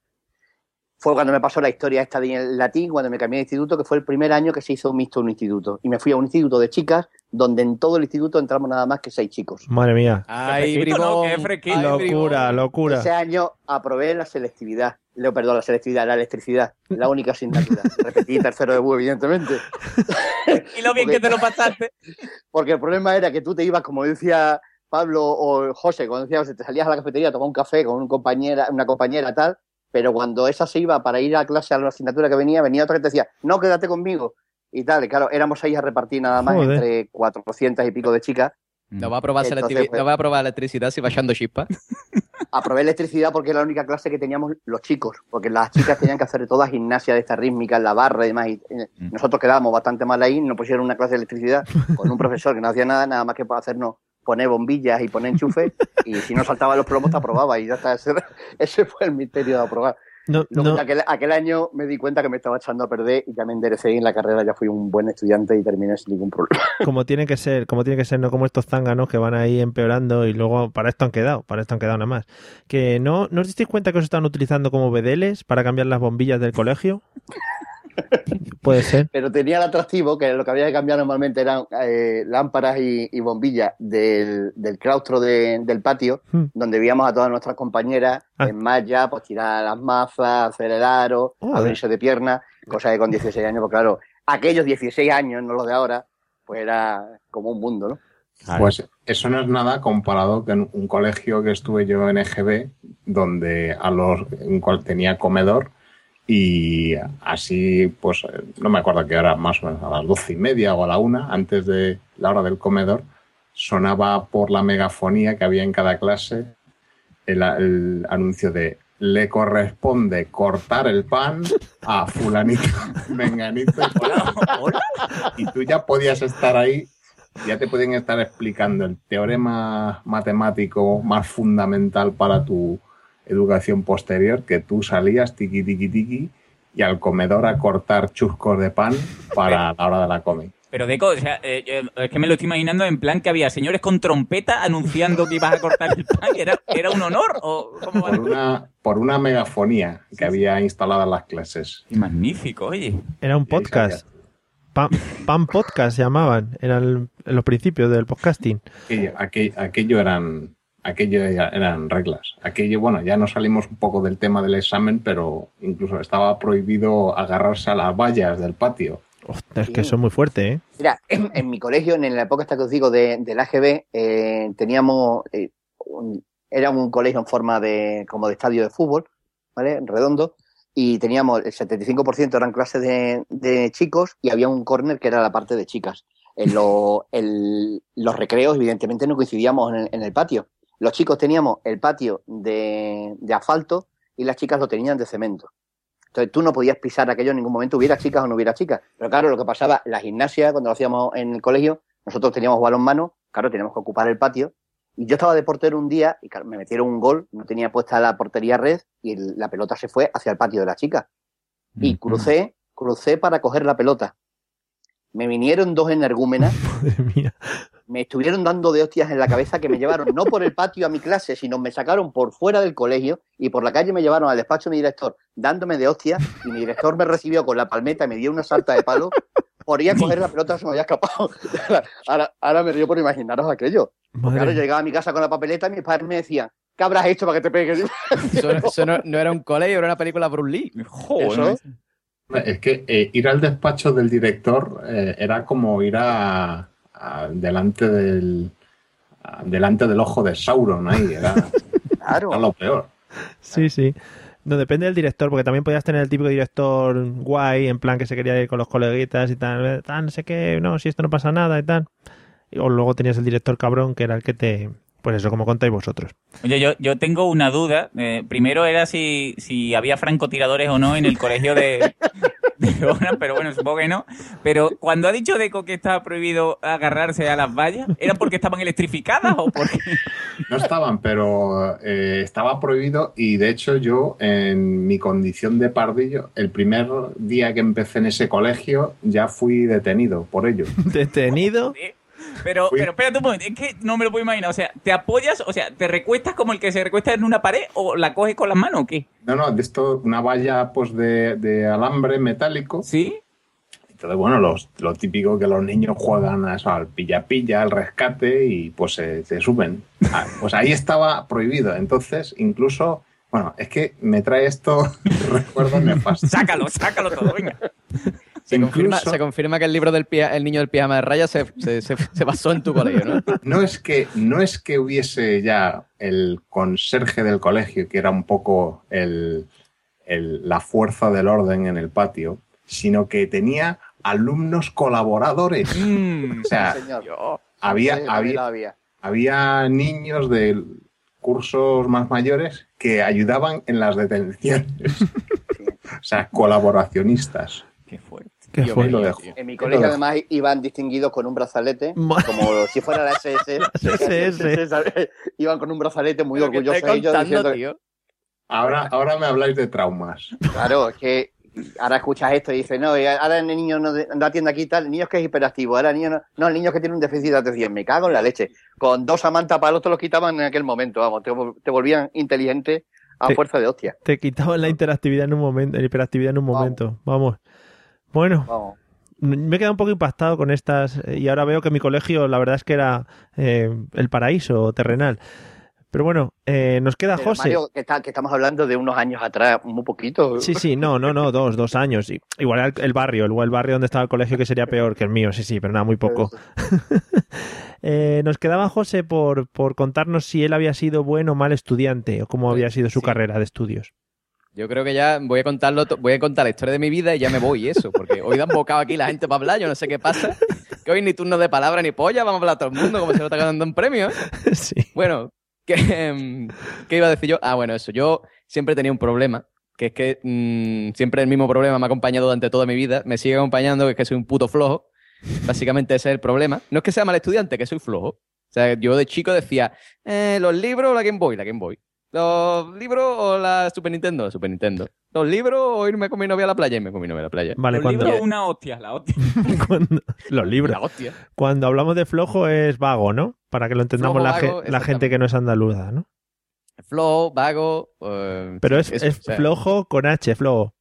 Fue cuando me pasó la historia esta de latín, cuando me cambié de instituto, que fue el primer año que se hizo mixto un instituto. Y me fui a un instituto de chicas, donde en todo el instituto entramos nada más que seis chicos. Madre mía. Ay, fresquito, ¿no? bribón. Qué fresquito. Ay, Locura, bribón. locura. Ese año aprobé la selectividad. Leo, perdón, la selectividad, la electricidad, la única asignatura. Repetí tercero de BU, evidentemente. Y lo bien que te lo pasaste. Porque el problema era que tú te ibas, como decía Pablo o José, cuando decía, José, te salías a la cafetería a tomar un café con un compañera, una compañera tal, pero cuando esa se iba para ir a clase a la asignatura que venía, venía otra que te decía, no, quédate conmigo. Y tal, y claro, éramos ahí a repartir nada más Joder. entre 400 y pico de chicas. No va a probar, Entonces, pues- no va a probar electricidad si va echando chispas. Aprobé electricidad porque era la única clase que teníamos los chicos, porque las chicas tenían que hacer toda gimnasia de esta rítmica, en la barra y demás. Y eh, nosotros quedábamos bastante mal ahí, nos pusieron una clase de electricidad con un profesor que no hacía nada, nada más que para hacernos poner bombillas y poner enchufes, y si no saltaban los plomos te aprobaba, y ya está. Ese, ese fue el misterio de aprobar. No, no, aquel, aquel año me di cuenta que me estaba echando a perder y ya me enderecé y en la carrera ya fui un buen estudiante y terminé sin ningún problema. como tiene que ser, como tiene que ser, no como estos zánganos que van ahí empeorando y luego para esto han quedado, para esto han quedado nada más. Que no, ¿no os disteis cuenta que os están utilizando como bedeles para cambiar las bombillas del colegio? Puede ser. Pero tenía el atractivo que lo que había que cambiar normalmente eran eh, lámparas y, y bombillas del, del claustro de- del patio, Hmm. donde veíamos a todas nuestras compañeras Ah. en malla, pues tirar las mazas, hacer el aro, Joder. abrirse de pierna, cosa que con 16 años, pues claro, aquellos 16 años, no los de ahora, pues era como un mundo, ¿no? Pues eso no es nada comparado con un colegio que estuve yo en EGB, donde a los un cual tenía comedor y así, pues no me acuerdo que hora, más o menos a las doce y media o a la una, antes de la hora del comedor, sonaba por la megafonía que había en cada clase el, el anuncio de le corresponde cortar el pan a fulanito, menganito. Y tú ya podías estar ahí, ya te podían estar explicando el teorema matemático más fundamental para tu educación posterior, que tú salías tiqui, tiqui, tiqui, y al comedor a cortar chuscos de pan para la hora de la comida. Pero Deco, o sea, eh, eh, es que me lo estoy imaginando en plan que había señores con trompeta anunciando que ibas a cortar el pan. ¿Era, era un honor? ¿O cómo va? Por una, por una megafonía que había instalada en las clases. Qué magnífico, oye. Era un podcast. Pan, Pan Podcast se llamaban. Eran los principios del podcasting. Aquello, aquello, aquello eran aquello ya eran reglas. Aquello, bueno, ya nos salimos un poco del tema del examen, pero incluso estaba prohibido agarrarse a las vallas del patio. Ostras, es que eso es muy fuerte, ¿eh? Mira, en, en mi colegio, en la época esta que os digo de, del AGB, eh, teníamos, eh, un- era un colegio en forma de, como de estadio de fútbol, ¿vale? Redondo, y teníamos el 75% eran clases de, de chicos y había un córner que era la parte de chicas. En lo- el- los recreos, evidentemente, no coincidíamos en el, en el patio. Los chicos teníamos el patio de, de asfalto y las chicas lo tenían de cemento. Entonces tú no podías pisar aquello en ningún momento, hubiera chicas o no hubiera chicas. Pero claro, lo que pasaba, la gimnasia, cuando lo hacíamos en el colegio, nosotros teníamos balonmano, claro, teníamos que ocupar el patio. Y yo estaba de portero un día y claro, me metieron un gol, no tenía puesta la portería red y el- la pelota se fue hacia el patio de las chicas. Y crucé, crucé para coger la pelota. Me vinieron dos energúmenas, Madre mía. Me estuvieron dando de hostias en la cabeza que me llevaron no por el patio a mi clase, sino me sacaron por fuera del colegio y por la calle me llevaron al despacho de mi director dándome de hostias y mi director me recibió con la palmeta y me dio una salta de palo por ir a coger la pelota se me había escapado. ahora, ahora me río por imaginaros aquello. Claro, yo llegaba a mi casa con la papeleta y mis padres me decían, ¿qué habrás hecho para que te pegues? Eso, eso no, no era un colegio, era una película Bruce Lee. Es que eh, ir al despacho del director eh, era como ir a, a- delante del a- delante del ojo de Sauron ahí, era, Claro. era lo peor. Sí, sí. No, depende del director, porque también podías tener el típico director guay, en plan que se quería ir con los coleguitas y tal, tal, no sé qué, no, si esto no pasa nada y tal. O luego tenías el director cabrón, que era el que te... Pues eso, como contáis vosotros. Oye, yo, yo tengo una duda. Eh, primero era si, si había francotiradores o no en el colegio de, de pero bueno, supongo que no. Pero cuando ha dicho Deco que estaba prohibido agarrarse a las vallas, ¿era porque estaban electrificadas o porque...? No estaban, pero eh, estaba prohibido y de hecho yo en mi condición de pardillo, el primer día que empecé en ese colegio ya fui detenido por ello. Detenido. Pero, pero espérate un momento, es que no me lo puedo imaginar. O sea, ¿te apoyas, o sea, te recuestas como el que se recuesta en una pared o la coges con las manos o qué? No, no, de esto, una valla pues de, de alambre metálico. Sí. Entonces, bueno, los, lo típico que los niños juegan a eso, al pilla-pilla, al rescate y pues se, se suben. Ah, pues ahí estaba prohibido. Entonces, incluso, bueno, es que me trae esto recuerdos nefastos. Sácalo, sácalo todo, venga. Se confirma, Incluso- se confirma que el libro del pia- el niño del pijama de rayas se, se, se- se basó en tu colegio, ¿no? No es que, no es que hubiese ya el conserje del colegio, que era un poco el, el- la fuerza del orden en el patio, sino que tenía alumnos colaboradores. Mm. O sea, Sí, señor. había, Sí, había, había. había niños de cursos más mayores que ayudaban en las detenciones. o sea, colaboracionistas. Qué fuerte. Qué Dios mío. En mi colegio lo dejo. además iban distinguidos con un brazalete, como si fuera la SS. Iban con un brazalete muy ¿Pero qué orgullosos ellos contando, diciendo, tío? Ahora, ahora me habláis de traumas. claro, es que ahora escuchas esto y dices, no, y ahora el niño no, no atiende aquí tal, el niño es que es hiperactivo, ahora el niño no, no, el niño es que tiene un déficit de atención, me cago en la leche. Con dos amantas palos te los quitaban en aquel momento, vamos, te, vol- te volvían inteligente a fuerza de hostia. Te quitaban la interactividad en un momento, la hiperactividad en un Vamos. momento. Vamos. Bueno, Vamos. me he quedado un poco impactado con estas eh, y ahora veo que mi colegio la verdad es que era eh, el paraíso terrenal. Pero bueno, eh, nos queda Pero, José. Mario, que, está- que estamos hablando de unos años atrás, muy poquito. Sí, sí, no, no, no, dos, dos años. Igual el, el barrio, igual el barrio donde estaba el colegio que sería peor que el mío, sí, sí, pero nada, muy poco. Eh, nos quedaba José por, por contarnos si él había sido buen o mal estudiante o cómo había sido su carrera de estudios. Yo creo que ya voy a contarlo, voy a contar la historia de mi vida y ya me voy, eso, porque hoy dan bocado aquí la gente para hablar, yo no sé qué pasa. Que hoy ni turno de palabra ni polla, vamos a hablar a todo el mundo como si lo está ganando un premio. ¿eh? Bueno, ¿qué, em, ¿qué iba a decir yo? Ah, bueno, eso. Yo siempre tenía un problema, que es que mm, siempre el mismo problema me ha acompañado durante toda mi vida, me sigue acompañando, que es que soy un puto flojo. Básicamente ese es el problema. No es que sea mal estudiante, que soy flojo. O sea, yo de chico decía, eh, los libros la Game Boy, la Game Boy. Los libros o la Super Nintendo, Super Nintendo. Los libros o irme con mi novia a la playa, irme con mi novia a la playa. Vale, Los libros, una hostia, la hostia. Los libros. La hostia. Cuando hablamos de flojo es vago, ¿no? Para que lo entendamos Flojo, la, vago, ge- la gente que no es andaluza, ¿no? Flojo, vago. eh, Pero sí, es, eso, es o sea, flojo con H, flojo.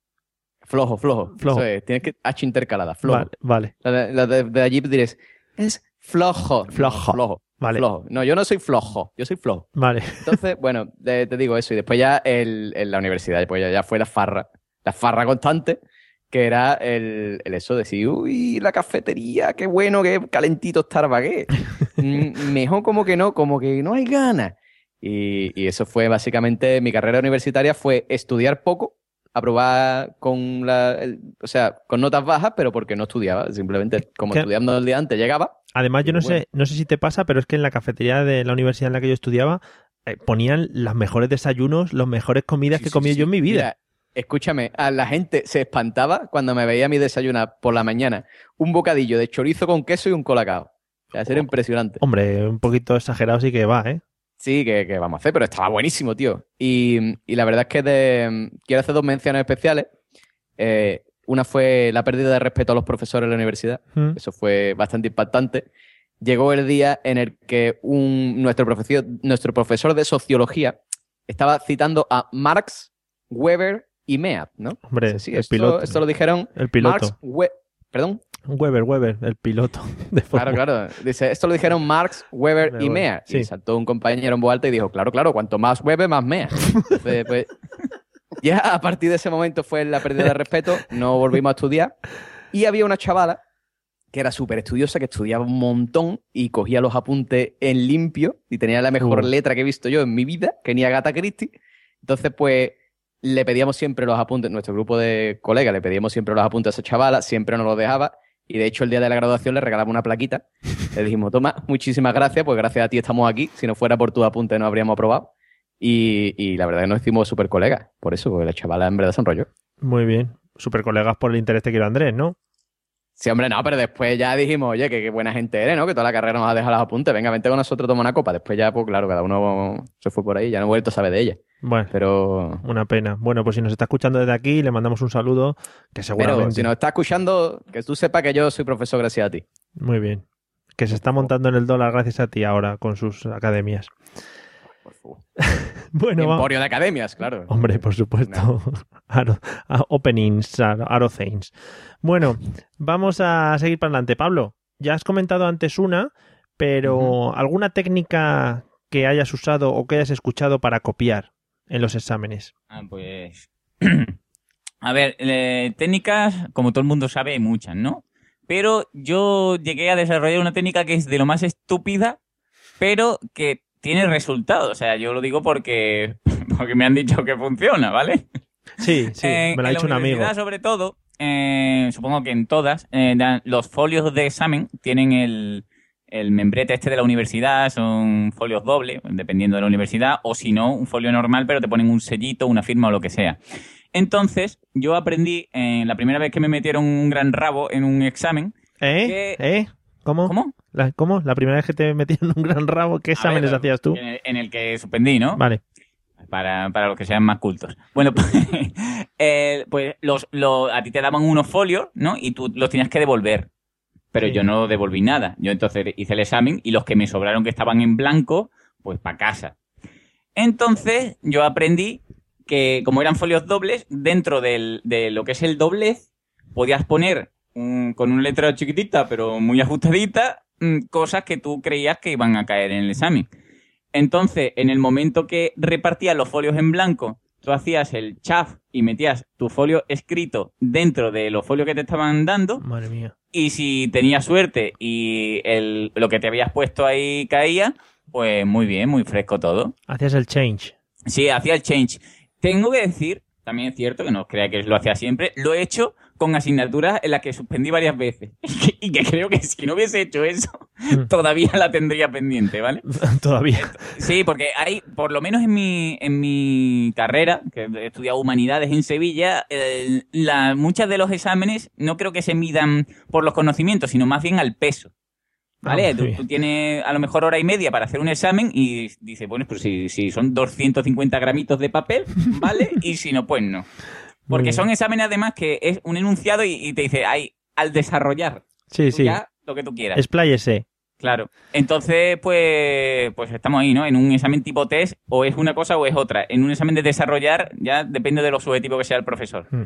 Flojo, flojo. Flojo. Eso es, tienes que H intercalada, flojo. Vale, vale. La de, la de- de allí diréis, es flojo. Flojo. No, flojo. Vale. Flojo. No, yo no soy flojo, yo soy flojo. Vale. Entonces, bueno, te digo eso. Y después ya el- en la universidad, pues ya, ya fue la farra. La farra constante, que era el, el eso de decir, uy, la cafetería, qué bueno, qué calentito Starbucks. Mm, Mejor como que no, como que no hay ganas. Y, y eso fue básicamente mi carrera universitaria, fue estudiar poco, aprobar con la, el- o sea, con notas bajas, pero porque no estudiaba, simplemente como ¿Qué? estudiando el día antes llegaba. Además, yo no Bueno. sé, no sé si te pasa, pero es que en la cafetería de la universidad en la que yo estudiaba eh, ponían los mejores desayunos, las mejores comidas que he comido yo en mi vida. Mira, escúchame, a la gente se espantaba cuando me veía a mí desayunar por la mañana un bocadillo de chorizo con queso y un colacao. O sea, eso era impresionante. Hombre, un poquito exagerado sí que va, ¿eh? Sí, que, que vamos a hacer, pero estaba buenísimo, tío. Y, y la verdad es que de- quiero hacer dos menciones especiales. Eh, una fue la pérdida de respeto a los profesores de la universidad. Mm. Eso fue bastante impactante. Llegó el día en el que un, nuestro, profesor, nuestro profesor de sociología estaba citando a Marx, Weber y Mead, ¿no? Hombre, Sí, sí, el esto, piloto. esto lo dijeron El piloto. Marx, We- ¿Perdón? Weber, Weber, el piloto. De Claro, claro. Dice, esto lo dijeron Marx, Weber y Mead. sí. Y saltó un compañero en voz alta y dijo, claro, claro, cuanto más Weber, más Mead. Entonces, pues, ya a partir de ese momento fue la pérdida de respeto, no volvimos a estudiar. Y había una chavala que era súper estudiosa, que estudiaba un montón y cogía los apuntes en limpio y tenía la mejor Uh. letra que he visto yo en mi vida, que ni Agatha Christie. Entonces, pues, le pedíamos siempre los apuntes, nuestro grupo de colegas le pedíamos siempre los apuntes a esa chavala, siempre nos los dejaba. Y de hecho, el día de la graduación le regalamos una plaquita. Le dijimos, toma, muchísimas gracias, pues gracias a ti estamos aquí. Si no fuera por tus apuntes, no habríamos aprobado. Y, y la verdad que nos hicimos súper colegas. Por eso, porque la chavala en verdad se enrolló. Muy bien. Super colegas por el interés te quiero, Andrés, ¿no? Sí, hombre, no, pero después ya dijimos, oye, que qué buena gente eres, ¿no? Que toda la carrera nos ha dejado los apuntes. Venga, vente con nosotros, toma una copa. Después ya, pues claro, cada uno se fue por ahí. Ya no he vuelto a saber de ella. Bueno, Pero, una pena. Bueno, pues si nos está escuchando desde aquí, le mandamos un saludo, que seguramente... pero si nos está escuchando, que tú sepas que yo soy profesor gracias a ti. Muy bien. Que se está montando en el dólar gracias a ti ahora con sus academias. bueno, va- Emporio de academias, claro. Hombre, por supuesto. Aro- a- openings, aro- Aro things. Bueno, vamos a seguir para adelante. Pablo, ya has comentado antes una, pero ¿alguna técnica que hayas usado o que hayas escuchado para copiar en los exámenes? Ah, pues. A ver, eh, técnicas, como todo el mundo sabe, hay muchas, ¿no? Pero yo llegué a desarrollar una técnica que es de lo más estúpida, pero que tiene resultados. O sea, yo lo digo porque, porque me han dicho que funciona, ¿vale? Sí, sí, me lo ha dicho un amigo. sobre todo, eh, supongo que en todas, eh, los folios de examen tienen el, el membrete este de la universidad, son folios dobles, dependiendo de la universidad, o si no, un folio normal, pero te ponen un sellito, una firma o lo que sea. Entonces, yo aprendí, en la primera vez que me metieron un gran rabo en un examen, ¿Eh? ¿Eh? ¿Cómo? ¿Cómo? La, ¿Cómo? La primera vez que te metieron un gran rabo, ¿qué exámenes ver, hacías tú? En el, en el que suspendí, ¿no? Vale. Para, para los que sean más cultos. Bueno, pues, eh, pues los, los- a ti te daban unos folios, ¿no? Y tú los tenías que devolver. Pero Sí. yo no devolví nada. Yo entonces hice el examen y los que me sobraron que estaban en blanco, pues para casa. Entonces yo aprendí que como eran folios dobles, dentro del- de lo que es el doblez, podías poner un- con una letra chiquitita, pero muy ajustadita, cosas que tú creías que iban a caer en el examen. Entonces, en el momento que repartías los folios en blanco, tú hacías el chaf y metías tu folio escrito dentro de los folios que te estaban dando. Madre mía. Y si tenías suerte y el, lo que te habías puesto ahí caía, pues muy bien, muy fresco todo. Hacías el change. Sí, hacía el change. Tengo que decir, también es cierto que no crea que lo hacía siempre, lo he hecho con asignaturas en las que suspendí varias veces. Y que, creo que si no hubiese hecho eso, todavía la tendría pendiente, ¿vale? todavía. Sí, porque hay, por lo menos en mi, en mi carrera, que he estudiado humanidades en Sevilla, eh, la, muchas de los exámenes no creo que se midan por los conocimientos, sino más bien al peso. ¿Vale? Tú, sí. tú tienes a lo mejor hora y media para hacer un examen y dices, bueno, pues si, si son 250 gramitos de papel, ¿vale? y si no, pues no. Porque son exámenes además que es un enunciado y, y te dice, ay, al desarrollar. Sí, sí. Ya lo que tú quieras. Expláyese. Claro. Entonces, pues, pues estamos ahí, ¿no? En un examen tipo test, o es una cosa o es otra. En un examen de desarrollar, ya depende de lo subjetivo que sea el profesor. Mm.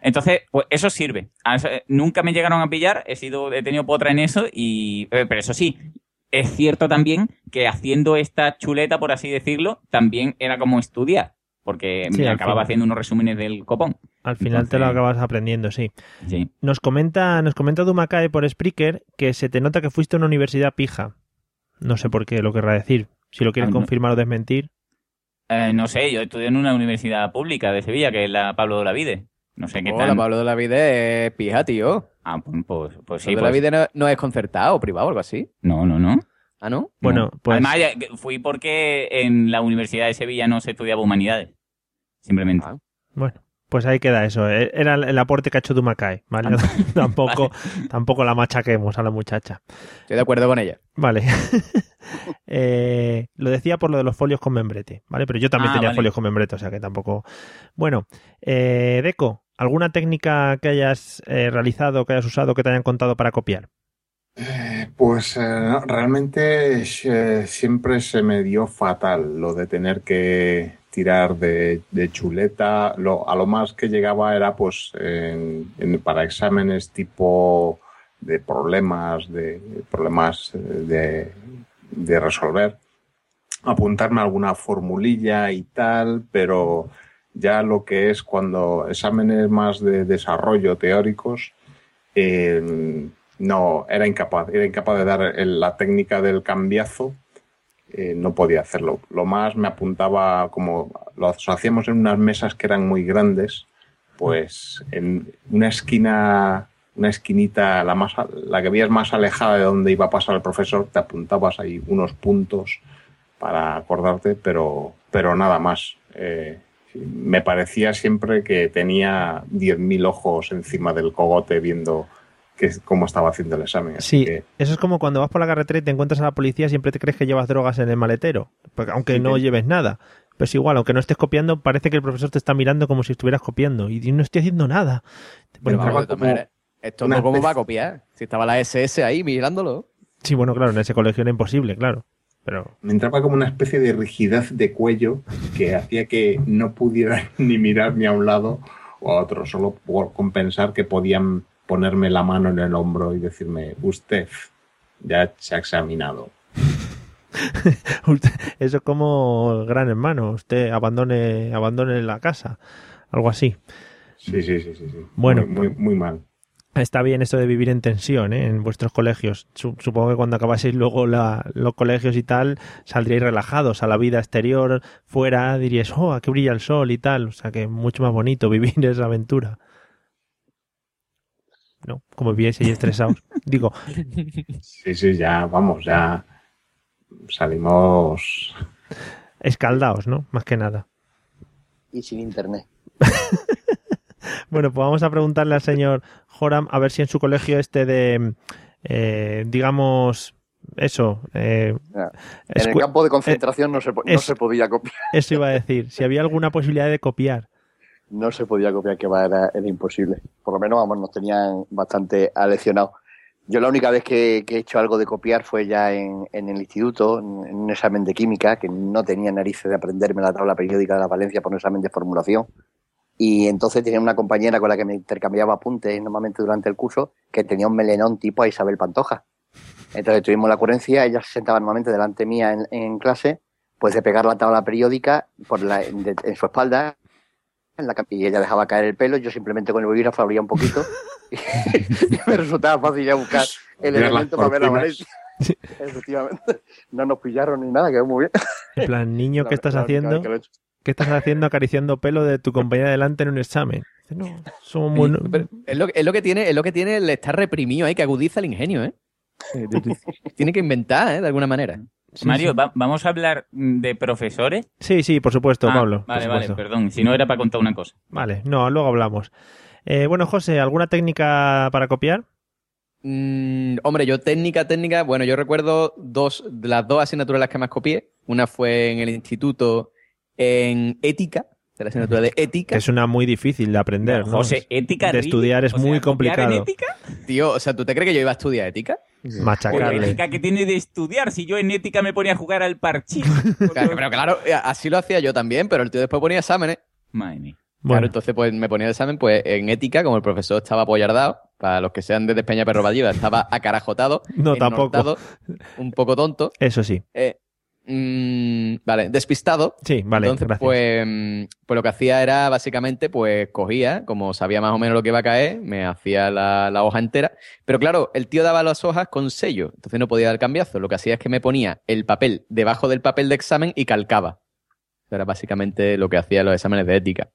Entonces, pues eso sirve. Eh, Nunca me llegaron a pillar, he sido, he tenido potra en eso, y, eh, pero eso sí, es cierto también que haciendo esta chuleta, por así decirlo, también era como estudiar. Porque Sí, me acababa final. haciendo unos resúmenes del copón. Al final te lo acabas aprendiendo, sí. Sí. Nos comenta, nos comenta Dumacae por Spreaker que se te nota que fuiste a una universidad pija. No sé por qué lo querrá decir. Si lo quieres Ah, no. confirmar o desmentir. Eh, no sé, yo estudié en una universidad pública de Sevilla, que es la Pablo de la Vide. No sé qué Hola, tal. Pablo de la Vida es pija, tío. Ah, pues, pues, pues sí. Pablo de la pues- Vida no, no es concertado o privado o algo así. No, no, no. Ah, ¿no? Bueno, No. pues- Además, fui porque en la Universidad de Sevilla no se estudiaba humanidades. Simplemente. Ah. Bueno, pues ahí queda eso. E- Era el aporte que ha hecho Dumacae, ¿vale? tampoco, tampoco la machaquemos a la muchacha. Estoy de acuerdo con ella. Vale. Eh, lo decía por lo de los folios con membrete, ¿vale? Pero yo también Ah, tenía vale. folios con membrete, o sea que tampoco. Bueno, eh, Deco, ¿alguna técnica que hayas eh, realizado, que hayas usado, que te hayan contado para copiar? Pues eh, realmente eh, siempre se me dio fatal lo de tener que tirar de, chuleta. A lo más que llegaba era pues para exámenes tipo de problemas, de problemas eh, de, de resolver, apuntarme alguna formulilla y tal, pero ya lo que es cuando exámenes más de desarrollo teóricos, eh, no, era incapaz, era incapaz de dar la técnica del cambiazo, eh, no podía hacerlo. Lo más me apuntaba como lo hacíamos en unas mesas que eran muy grandes, pues en una esquina, una esquinita, la más, la que veías más alejada de donde iba a pasar el profesor, te apuntabas ahí unos puntos para acordarte, pero, pero nada más. Eh, me parecía siempre que tenía 10.000 ojos encima del cogote viendo que, cómo estaba haciendo el examen. Sí, que, eso es como cuando vas por la carretera y te encuentras a la policía, siempre te crees que llevas drogas en el maletero, porque aunque Sí, no que- lleves nada. Pues igual, aunque no estés copiando, parece que el profesor te está mirando como si estuvieras copiando y no estoy haciendo nada. Pero Bueno, vamos, como esto no cómo va a copiar. Si estaba la SS ahí mirándolo. sí, bueno, claro, en ese colegio era imposible, claro. Pero me entraba como una especie de rigidez de cuello que hacía que no pudiera ni mirar ni a un lado o a otro, solo por compensar que podían ponerme la mano en el hombro y decirme, usted ya se ha examinado. Eso es como gran hermano, usted abandone, abandone la casa, algo así. Sí, sí, sí, sí. sí. Bueno. Muy, muy, muy mal. Está bien esto de vivir en tensión ¿eh? en vuestros colegios. Su- Supongo que cuando acabaseis luego la- los colegios y tal, saldríais relajados a la vida exterior, fuera, diríais, oh, aquí brilla el sol y tal. O sea que mucho más bonito vivir esa aventura. ¿No? Como vivíais ahí estresados. Digo, Sí, sí, ya, vamos, ya salimos. escaldaos, ¿no? Más que nada. Y sin internet. Bueno, pues vamos a preguntarle al señor Joram a ver si en su colegio este de, eh, digamos, eso, eh, En el campo de concentración no, se, no es- se podía copiar. eso iba a decir, si había alguna posibilidad de copiar. No se podía copiar, que era, era imposible. Por lo menos, vamos, nos tenían bastante aleccionados. Yo la única vez que, he hecho algo de copiar fue ya en, el instituto, en, un examen de química, que no tenía narices de aprenderme la tabla periódica de la valencia por un examen de formulación. Y entonces tenía una compañera con la que me intercambiaba apuntes normalmente durante el curso, que tenía un melenón tipo a Isabel Pantoja. Entonces tuvimos la ocurrencia, ella se sentaba normalmente delante mía en, clase, pues de pegar la tabla periódica por la, en su espalda en la, y ella dejaba caer el pelo, yo simplemente con el bolígrafo abría un poquito y, me resultaba fácil ya buscar el elemento para ver la. Valencia. Efectivamente. No nos pillaron ni nada, quedó muy bien. En plan, niño, La- ¿qué estás haciendo? ¿Qué estás haciendo acariciando pelo de tu compañera delante en un examen? Dice, no, somos muy... Pero es, lo, es lo que tiene, es lo que tiene el estar reprimido ahí, que agudiza el ingenio, ¿eh? tiene que inventar, ¿eh? De alguna manera. Mario, va- vamos a hablar mm, de profesores. Sí, sí, por supuesto, Ah, Pablo. Vale, vale, perdón. Si no era para contar una cosa. Vale, no, luego hablamos. Eh, bueno, José, ¿alguna técnica para copiar? Mm, hombre, yo técnica, técnica, bueno, yo recuerdo dos, de las dos asignaturas las que más copié. Una fue en el instituto en ética, de la asignatura de ética. Es una muy difícil de aprender, ¿no? José, ética De estudiar es O sea, muy copiar en complicado. ética, Tío, o sea, ¿tú te crees que yo iba a estudiar ética? Machacarle. ética que tiene de estudiar. Si yo en ética me ponía a jugar al parchís. Claro, pero claro, eh, así lo hacía yo también, pero el tío después ponía exámenes. Madre mía. Claro, entonces pues me ponía el examen pues en ética, como el profesor estaba apoyardado, para los que sean de Despeña Perro Valliva, estaba acarajotado, No, tampoco. un poco tonto. Eso sí. Eh, mm, vale, despistado. Sí, vale, Entonces, gracias. pues, mm, pues lo que hacía era básicamente, pues cogía, como sabía más o menos lo que iba a caer, me hacía la, la hoja entera. Pero claro, el tío daba las hojas con sello, entonces no podía dar cambiazo. Lo que hacía es que me ponía el papel debajo del papel de examen y calcaba. Eso era básicamente lo que hacía los exámenes de ética.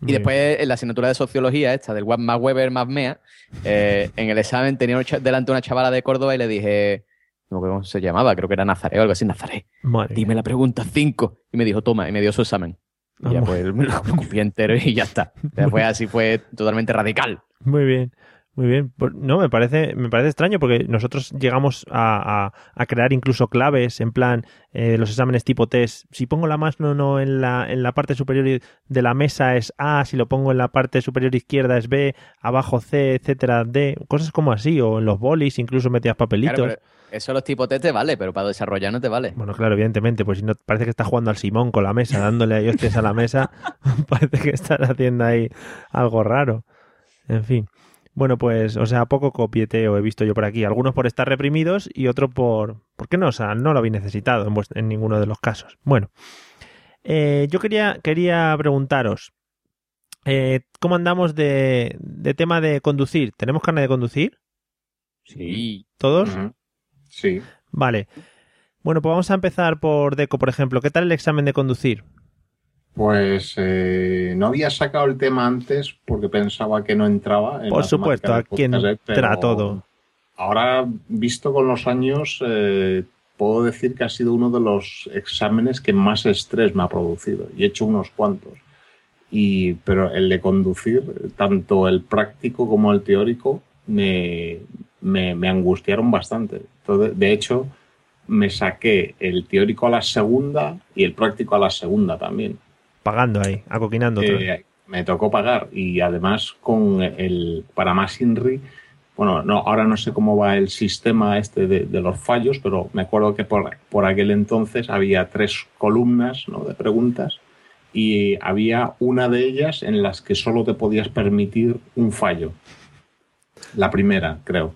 Muy Y después, en la asignatura de sociología, esta del Web más Weber más MEA, eh, en el examen tenía delante una chavala de Córdoba y le dije, no, ¿cómo se llamaba? Creo que era Nazaré o algo así, Nazaré. Madre Dime la pregunta 5. Y me dijo, toma, y me dio su examen. Y ya pues me lo copié entero y ya está. Después así fue totalmente radical. Muy bien, muy bien. Por- No, me parece, me parece extraño porque nosotros llegamos a, a- a crear incluso claves en plan eh, los exámenes tipo test. Si pongo la mano no en la, en la parte superior de la mesa es A, si lo pongo en la parte superior izquierda es B, abajo C, etcétera, D, cosas como así. O en los bolis incluso metías papelitos. Claro, eso los tipos test te vale, pero para desarrollar no te vale. Bueno, claro, evidentemente, pues si no parece que estás jugando al Simón con la mesa, dándole a hostias a la mesa, parece que estás haciendo ahí algo raro. En fin. Bueno, pues, o sea, poco copieteo he visto yo por aquí. Algunos por estar reprimidos y otro por... ¿Por qué no? O sea, no lo habéis necesitado en, en ninguno de los casos. Bueno, eh, yo quería, quería preguntaros, eh, ¿cómo andamos de, de tema de conducir? ¿Tenemos carne de conducir? Sí. ¿Todos? Sí. Vale. Bueno, pues vamos a empezar por Deco, por ejemplo. ¿Qué tal el examen de conducir? Pues eh, no había sacado el tema antes porque pensaba que no entraba. En Por supuesto, aquí ¿eh? entra todo. Ahora, visto con los años, eh, puedo decir que ha sido uno de los exámenes que más estrés me ha producido. Y he hecho unos cuantos. Y, pero el de conducir, tanto el práctico como el teórico, me, me, me angustiaron bastante. Entonces, de hecho, me saqué el teórico a la segunda y el práctico a la segunda también. Pagando ahí, acoquinando. Eh, me tocó pagar y además con el para más INRI, bueno, no, ahora no sé cómo va el sistema este de, de los fallos, pero me acuerdo que por, por aquel entonces había tres columnas ¿no? de preguntas y había una de ellas en las que solo te podías permitir un fallo. La primera, creo.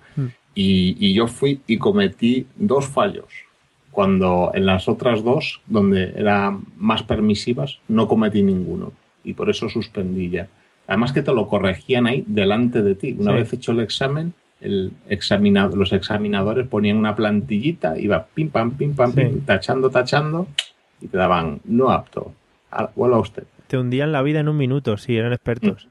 Y, y yo fui y cometí dos fallos. Cuando en las otras dos, donde eran más permisivas, no cometí ninguno. Y por eso suspendí ya. Además que te lo corregían ahí delante de ti. Una Sí. vez hecho el examen, el examinado, los examinadores ponían una plantillita, iba pim pam, pim pam, Sí. pim, tachando, tachando, y te daban no apto. Vuelva usted. Te hundían la vida en un minuto, sí, eran expertos.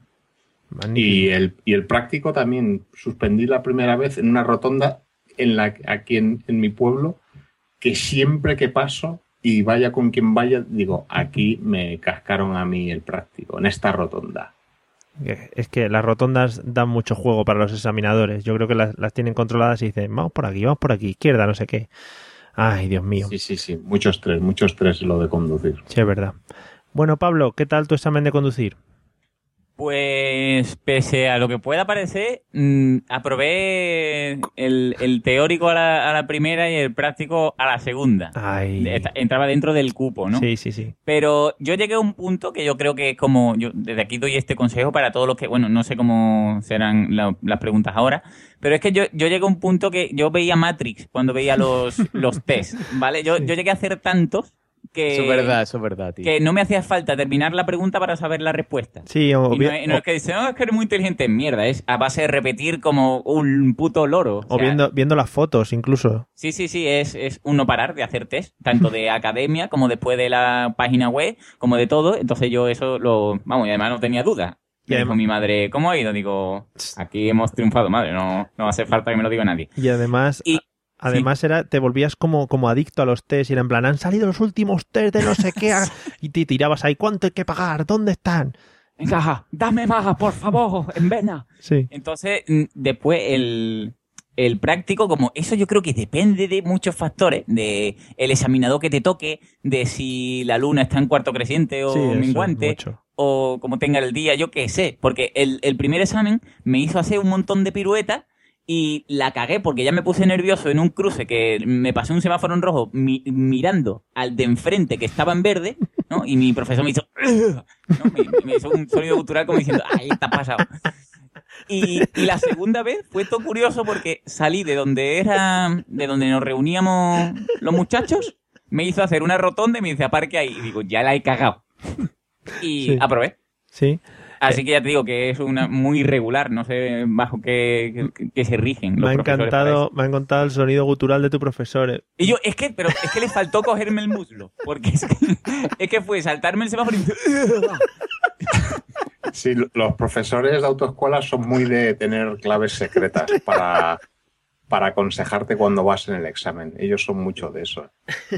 Magnífico. Y el, y el práctico también suspendí la primera vez en una rotonda en la, aquí en, en mi pueblo, que siempre que paso y vaya con quien vaya, digo, aquí me cascaron a mí el práctico, en esta rotonda. Es que las rotondas dan mucho juego para los examinadores. Yo creo que las, las tienen controladas y dicen, vamos por aquí, vamos por aquí, izquierda, no sé qué. Ay, Dios mío. Sí, sí, sí, mucho estrés, mucho estrés lo de conducir. Sí, es verdad. Bueno, Pablo, ¿qué tal tu examen de conducir? Pues, pese a lo que pueda parecer, mm, aprobé el, el teórico a la, a la primera y el práctico a la segunda. Ay. Entraba dentro del cupo, ¿no? Sí, sí, sí. Pero yo llegué a un punto que yo creo que es como, yo desde aquí doy este consejo para todos los que, bueno, no sé cómo serán la- las preguntas ahora, pero es que yo, yo llegué a un punto que yo veía Matrix cuando veía los, los test, ¿vale? Yo, yo llegué a hacer tantos que, Eso es verdad, eso es verdad, tío. que no me hacía falta terminar la pregunta para saber la respuesta. Sí, o, Y no, bien- es- no es que dice, no, es que eres muy inteligente. Mierda, es a base de repetir como un puto loro. o O sea, viendo, viendo las fotos incluso. Sí, sí, sí, es, es un no parar de hacer test, tanto de academia como después de la página web, como de todo. Entonces yo eso lo, vamos, y además no tenía duda. Y Y además- dijo mi madre, ¿cómo ha ido? Digo, aquí hemos triunfado, madre, no, no hace falta que me lo diga nadie. Y además, Y- además era, te volvías como, como adicto a los test y era en plan, han salido los últimos test de no sé qué ah", y te tirabas ahí, ¿cuánto hay que pagar? ¿Dónde están? Venga, dame más, por favor, en vena. Sí. Entonces, mm, después el, el práctico, como eso yo creo que depende de muchos factores, de el examinador que te toque, de si la luna está en cuarto creciente o Sí, mucho. o como tenga el día, yo qué sé. Porque el, el primer examen me hizo hacer un montón de piruetas y la cagué porque ya me puse nervioso en un cruce que me pasé un semáforo en rojo mi- mirando al de enfrente que estaba en verde, ¿no? Y mi profesor me hizo, ¿no? me, me hizo un sonido gutural como diciendo, ahí está pasado. Y, y la segunda vez fue todo curioso porque salí de donde era, de donde nos reuníamos los muchachos, me hizo hacer una rotonda y me dice, aparque ahí. Y digo, ya la he cagado. Y Sí. aprobé. Sí. Así que ya te digo que es una muy irregular, no sé bajo qué, qué- qué se rigen. los Me ha encantado, me ha encantado el sonido gutural de tu profesor. eh. y yo, es que, pero es que le faltó cogerme el muslo. Porque es que, es que fue saltarme el semáforo y Sí, los profesores de autoescuela son muy de tener claves secretas para, para aconsejarte cuando vas en el examen. Ellos son mucho de eso.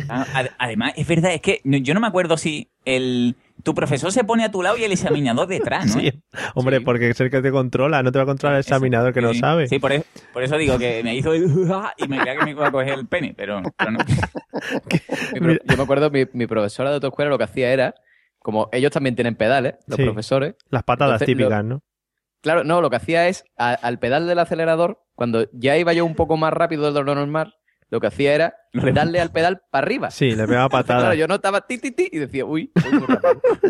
Ah, ad- Además, es verdad, es que yo no me acuerdo si el tu profesor se pone a tu lado y el examinador detrás, ¿no? Sí. Hombre, porque es el que te controla, no te va a controlar el examinador que no Sí, sabe. Sí, por eso, por eso digo que me hizo el y me creía que me iba a coger el pene, pero, pero no. Mi pro- yo me acuerdo, mi, mi profesora de autoescuela lo que hacía era, como ellos también tienen pedales, los Sí. profesores. Las patadas entonces, lo- típicas, ¿no? Claro, no, lo que hacía es, al pedal del acelerador, cuando ya iba yo un poco más rápido de lo normal, lo que hacía era darle al pedal para arriba. Sí, le pegaba patadas. Claro, yo notaba ti, ti, ti, y decía, uy.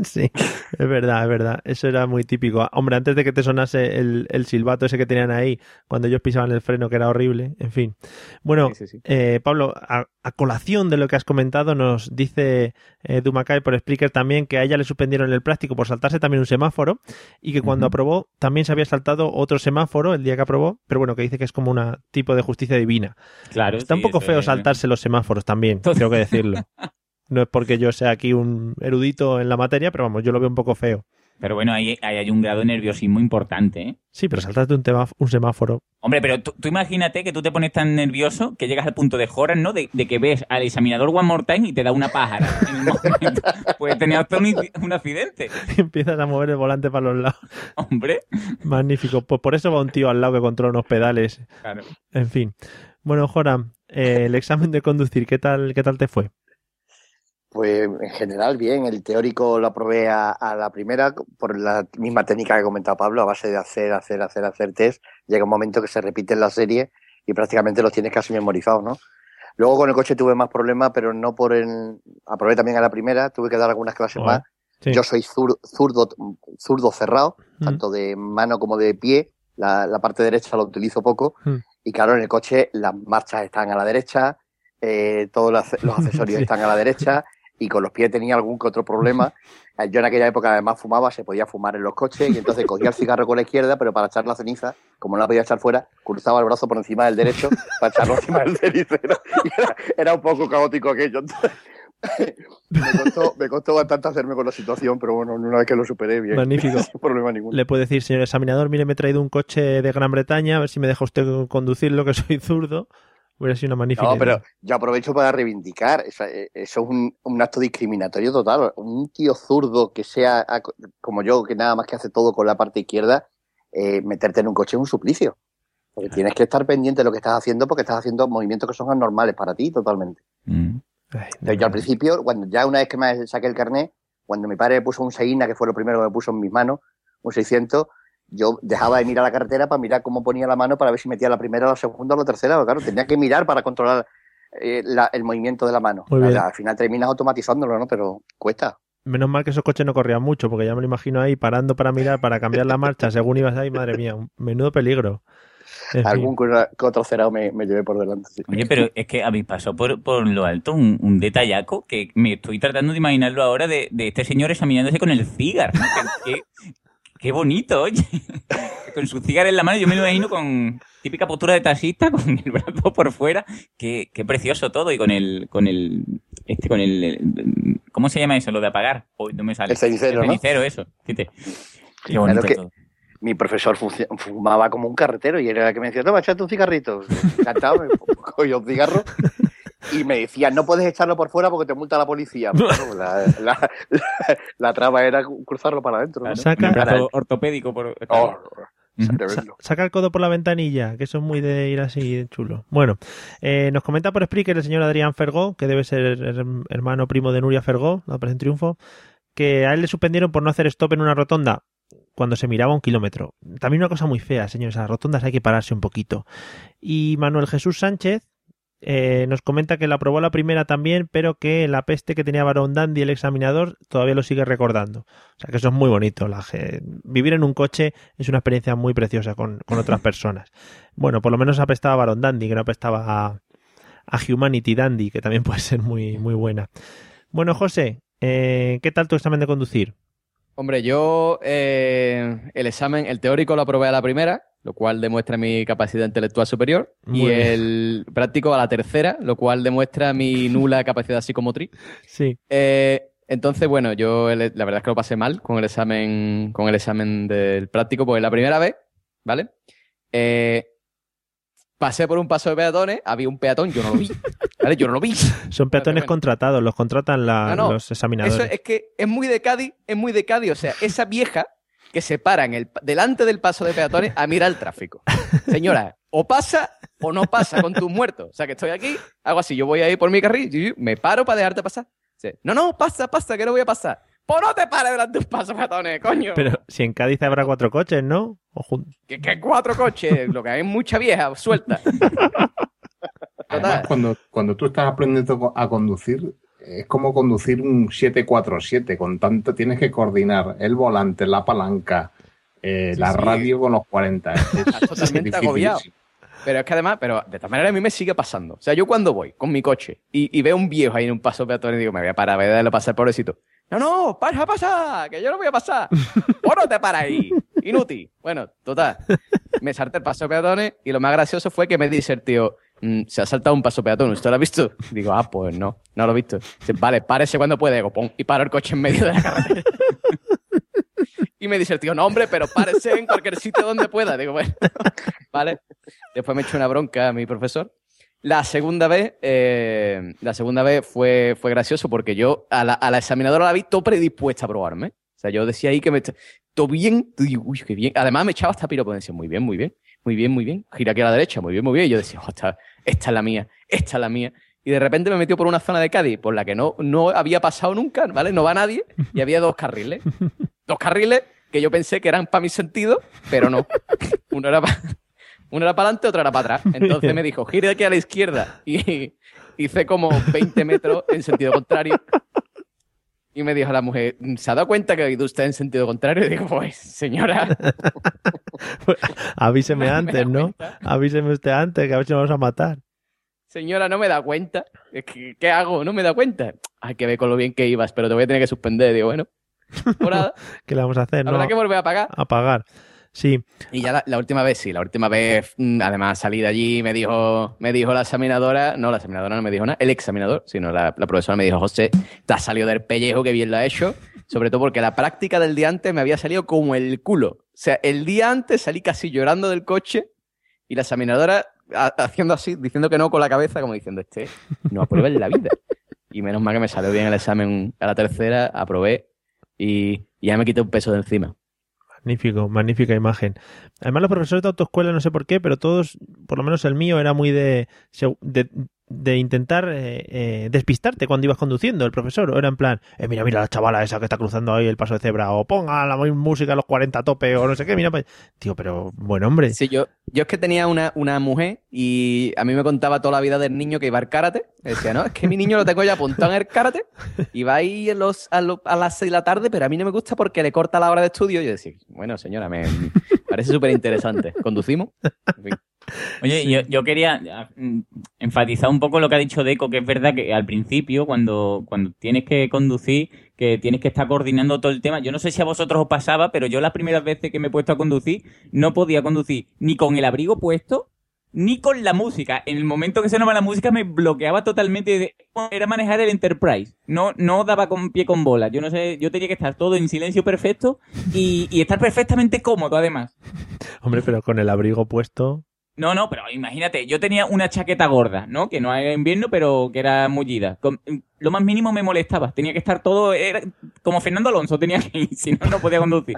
Sí, es verdad, es verdad. Eso era muy típico. Hombre, antes de que te sonase el, el silbato ese que tenían ahí, cuando ellos pisaban el freno, que era horrible, en fin. Bueno, Sí, sí, sí. eh, Pablo, a, a colación de lo que has comentado, nos dice eh, Dumacay por Spreaker también que a ella le suspendieron el práctico por saltarse también un semáforo y que cuando aprobó también se había saltado otro semáforo el día que aprobó, pero bueno, que dice que es como un tipo de justicia divina. Claro, Está un poco feo es- saltarse los semáforos también, tengo que decirlo. No es porque yo sea aquí un erudito en la materia, pero vamos, yo lo veo un poco feo. Pero bueno, ahí, ahí hay un grado de nerviosismo importante, ¿eh? Sí, pero saltarte un, tema- un semáforo. Hombre, pero tú, tú imagínate que tú te pones tan nervioso que llegas al punto de joras, ¿no? De, de que ves al examinador One More Time y te da una pájara en un momento. Puedes tener hasta un, un accidente. y empiezas a mover el volante para los lados. Hombre. Magnífico. Pues por eso va un tío al lado que controla unos pedales. Claro. En fin. Bueno, Joram, eh, el examen de conducir, ¿qué tal, qué tal te fue? Pues en general bien, el teórico lo aprobé a, a la primera por la misma técnica que comentaba Pablo, a base de hacer, hacer, hacer, hacer test, llega un momento que se repite en la serie y prácticamente los tienes casi memorizados, ¿no? Luego con el coche tuve más problemas, pero no por el... Aprobé también a la primera, tuve que dar algunas clases Joder, más. sí. Yo soy zur- zurdo, zurdo cerrado, Mm. tanto de mano como de pie. La, la parte derecha lo utilizo poco. Mm. Y claro, en el coche las marchas están a la derecha, eh, todos los, accesorios Sí. están a la derecha y con los pies tenía algún que otro problema. Eh, Yo en aquella época además fumaba, se podía fumar en los coches y entonces cogía el cigarro con la izquierda, pero para echar la ceniza, como no la podía echar fuera, cruzaba el brazo por encima del derecho para echarlo encima del cenicero. Y era, era un poco caótico aquello. Entonces, me, costó, me costó bastante hacerme con la situación, pero bueno, una vez que lo superé bien. Magnífico. Sin problema ninguno. Le puede decir, señor examinador, mire, me he traído un coche de Gran Bretaña, a ver si me deja usted conducirlo, que soy zurdo. Hubiera sido una magnífica No, idea. pero yo aprovecho para reivindicar. Eso, eh, eso es un, un acto discriminatorio total. Un tío zurdo que sea como yo, que nada más que hace todo con la parte izquierda, eh, meterte en un coche es un suplicio. Porque tienes que estar pendiente de lo que estás haciendo porque estás haciendo movimientos que son anormales para ti totalmente. Mm. Yo al principio, cuando ya una vez que me saqué el carnet, cuando mi padre me puso un Seina, que fue lo primero que me puso en mis manos, un 600, yo dejaba de mirar la carretera para mirar cómo ponía la mano para ver si metía la primera, la segunda o la tercera. Pero claro, tenía que mirar para controlar eh, la- el movimiento de la mano. Al final terminas automatizándolo, ¿no? Pero cuesta. Menos mal que esos coches no corrían mucho, porque ya me lo imagino ahí parando para mirar, para cambiar la marcha según ibas ahí, madre mía, un menudo peligro. Algún que otro cerado me, me llevé por delante. sí. Oye, pero es que a mí pasó por, por lo alto un, un detallaco que me estoy tratando de imaginarlo ahora de, de este señor examinándose con el cigar. ¿no? Qué, qué- bonito, oye. Con su cigar en la mano, yo me lo imagino con típica postura de taxista, con el brazo por fuera. Qué, qué precioso todo. Y con el, con el, este, con el, el- ¿cómo se llama eso? Lo de apagar. Hoy no me sale. El cenicero, El eso. Fíjate. Qué Claro bonito que todo. Mi profesor fumaba como un carretero y era el que me decía, toma, échate un cigarrito. Encantado, me cogía un cigarro y me decía, no puedes echarlo por fuera porque te multa la policía. Bueno, la, la- la- la trama era cruzarlo para adentro. ¿no? Saca- Un brazo ortopédico por. Oh, Saca el codo por la ventanilla, que eso es muy de ir así de chulo. Bueno, eh, nos comenta por Spreaker el señor Adrián Fergó, que debe ser her- hermano primo de Nuria Fergó, la Operación Triunfo, que a él le suspendieron por no hacer stop en una rotonda cuando se miraba un kilómetro. También una cosa muy fea, señores, a las rotondas hay que pararse un poquito. Y Manuel Jesús Sánchez eh, nos comenta que la aprobó la primera también, pero que la peste que tenía Barón Dandy, el examinador, todavía lo sigue recordando. O sea que eso es muy bonito. La vivir en un coche es una experiencia muy preciosa con, con otras personas. Bueno, por lo menos apestaba a Barón Dandy, que no apestaba a, a Humanity Dandy, que también puede ser muy, muy buena. Bueno, José, eh, ¿qué tal tu examen de conducir? Hombre, yo eh, el examen, el teórico lo aprobé a la primera, lo cual demuestra mi capacidad intelectual superior, Muy y bien. el práctico a la tercera, lo cual demuestra mi nula capacidad psicomotriz. Sí. Eh, entonces, bueno, yo el- la verdad es que lo pasé mal con el examen, con el examen del práctico, porque la primera vez, ¿vale? Eh, pasé por un paso de peatones, había un peatón, yo no lo vi. ¿Vale? Yo no lo vi. Son peatones bueno. contratados, los contratan la- No, no. los examinadores. Eso es que es muy de Cádiz, es muy de Cádiz. O sea, esa vieja que se para en el, delante del paso de peatones a mirar el tráfico. Señora, o pasa o no pasa con tus muertos. O sea, que estoy aquí, hago así, yo voy ahí por mi carril, me paro para dejarte pasar. No, no, pasa, pasa, que no voy a pasar. Pues no te pares delante de un paso peatones, coño. Pero si en Cádiz habrá cuatro coches, ¿no? O Que, que cuatro coches, lo que hay es mucha vieja suelta. Además, cuando, cuando tú estás aprendiendo a conducir, es como conducir un 747, con tanto tienes que coordinar el volante, la palanca, eh, Sí, la sí. radio con los 40. Es, Estás totalmente agobiado. Pero es que además, pero de todas maneras a mí me sigue pasando. O sea, yo cuando voy con mi coche y, y veo un viejo ahí en un paso peatón y digo, me voy a parar, voy a darle a pasar, pobrecito. No, no, pasa, pasa, que yo no voy a pasar. No te para ahí, inútil. Bueno, total. Me salté el paso peatones y lo más gracioso fue que me dice el tío, "Mm, se ha saltado un paso peatón, ¿usted lo ha visto? Digo, ah, pues no, no lo he visto. Dice, vale, párese cuando puede. Digo, pum, y paro el coche en medio de la carretera. Y me dice el tío, no, hombre, pero párese en cualquier sitio donde pueda. Digo, bueno, vale. Después me echó una bronca a mi profesor. La segunda vez, eh, la segunda vez fue, fue gracioso porque yo a la, a la examinadora la vi todo predispuesta a probarme. O sea, yo decía ahí que me... está- Todo bien, bien. Además me echaba hasta piropo, decía, muy bien, muy bien, muy bien, muy bien. Gira aquí a la derecha, muy bien, muy bien. Y yo decía, "Oh, esta, esta es la mía, esta es la mía. Y de repente me metió por una zona de Cádiz por la que no, no había pasado nunca, ¿vale? No va nadie y había dos carriles. Dos carriles que yo pensé que eran para mi sentido, pero no. Uno era para uno era para adelante, otro era para atrás. Entonces me dijo, gire aquí a la izquierda. Y hice como 20 metros en sentido contrario. Y me dijo la mujer, ¿se ha dado cuenta que ha ido usted en sentido contrario? Y digo, pues, señora, Avíseme Me da antes, ¿no? Avíseme usted antes, que a ver si nos vamos a matar. señora, no me da cuenta. ¿Qué hago? No me da cuenta. Hay que ver con lo bien que ibas, pero te voy a tener que suspender. Digo, bueno, por nada, ¿Qué le vamos a hacer? habrá No, que volver a pagar. a pagar. Sí, Y ya la, última vez, sí, la última vez, mm, además salí de allí, me dijo, me dijo la examinadora, no, la examinadora no me dijo nada, el examinador, sino la, la profesora me dijo, José, te has salido del pellejo, que bien lo has hecho, sobre todo porque la práctica del día antes me había salido como el culo. O sea, el día antes salí casi llorando del coche y la examinadora ha- haciendo así, diciendo que no con la cabeza, como diciendo, este no aprueba en la vida. Y menos mal que me salió bien el examen a la tercera, aprobé y ya me quité un peso de encima. Magnífico, magnífica imagen. Además, los profesores de autoescuela, no sé por qué, pero todos, por lo menos el mío, era muy de, de, de intentar eh, eh, despistarte cuando ibas conduciendo, el profesor. O era en plan, eh, mira, mira la chavala esa que está cruzando ahí el paso de cebra, o ponga la música a los 40 a tope, o no sé qué, mira. pues, Tío, pero buen hombre. Sí, yo, yo es que tenía una, una mujer y a mí me contaba toda la vida del niño que iba al karate. Decía, no, es que mi niño lo tengo ya apuntado en el karate y va ahí en los, a, a las 6 de la tarde, pero a mí no me gusta porque le corta la hora de estudio. Y yo decía, bueno, señora, me, me parece súper interesante. ¿Conducimos? En fin. Oye, yo, yo quería mm, enfatizar un poco lo que ha dicho Deco, que es verdad que al principio, cuando, cuando tienes que conducir, que tienes que estar coordinando todo el tema, yo no sé si a vosotros os pasaba, pero yo las primeras veces que me he puesto a conducir, no podía conducir ni con el abrigo puesto, ni con la música. En el momento que sonaba la música me bloqueaba totalmente. Era manejar el Enterprise. No, no daba con pie con bola. Yo no sé, yo tenía que estar todo en silencio perfecto y, y estar perfectamente cómodo además. Hombre, pero con el abrigo puesto. No, no, pero imagínate, yo tenía una chaqueta gorda, ¿no? Que no era invierno, pero que era mullida. Con- lo más mínimo me molestaba. Tenía que estar todo, era como Fernando Alonso tenía que ir, si no, no podía conducir.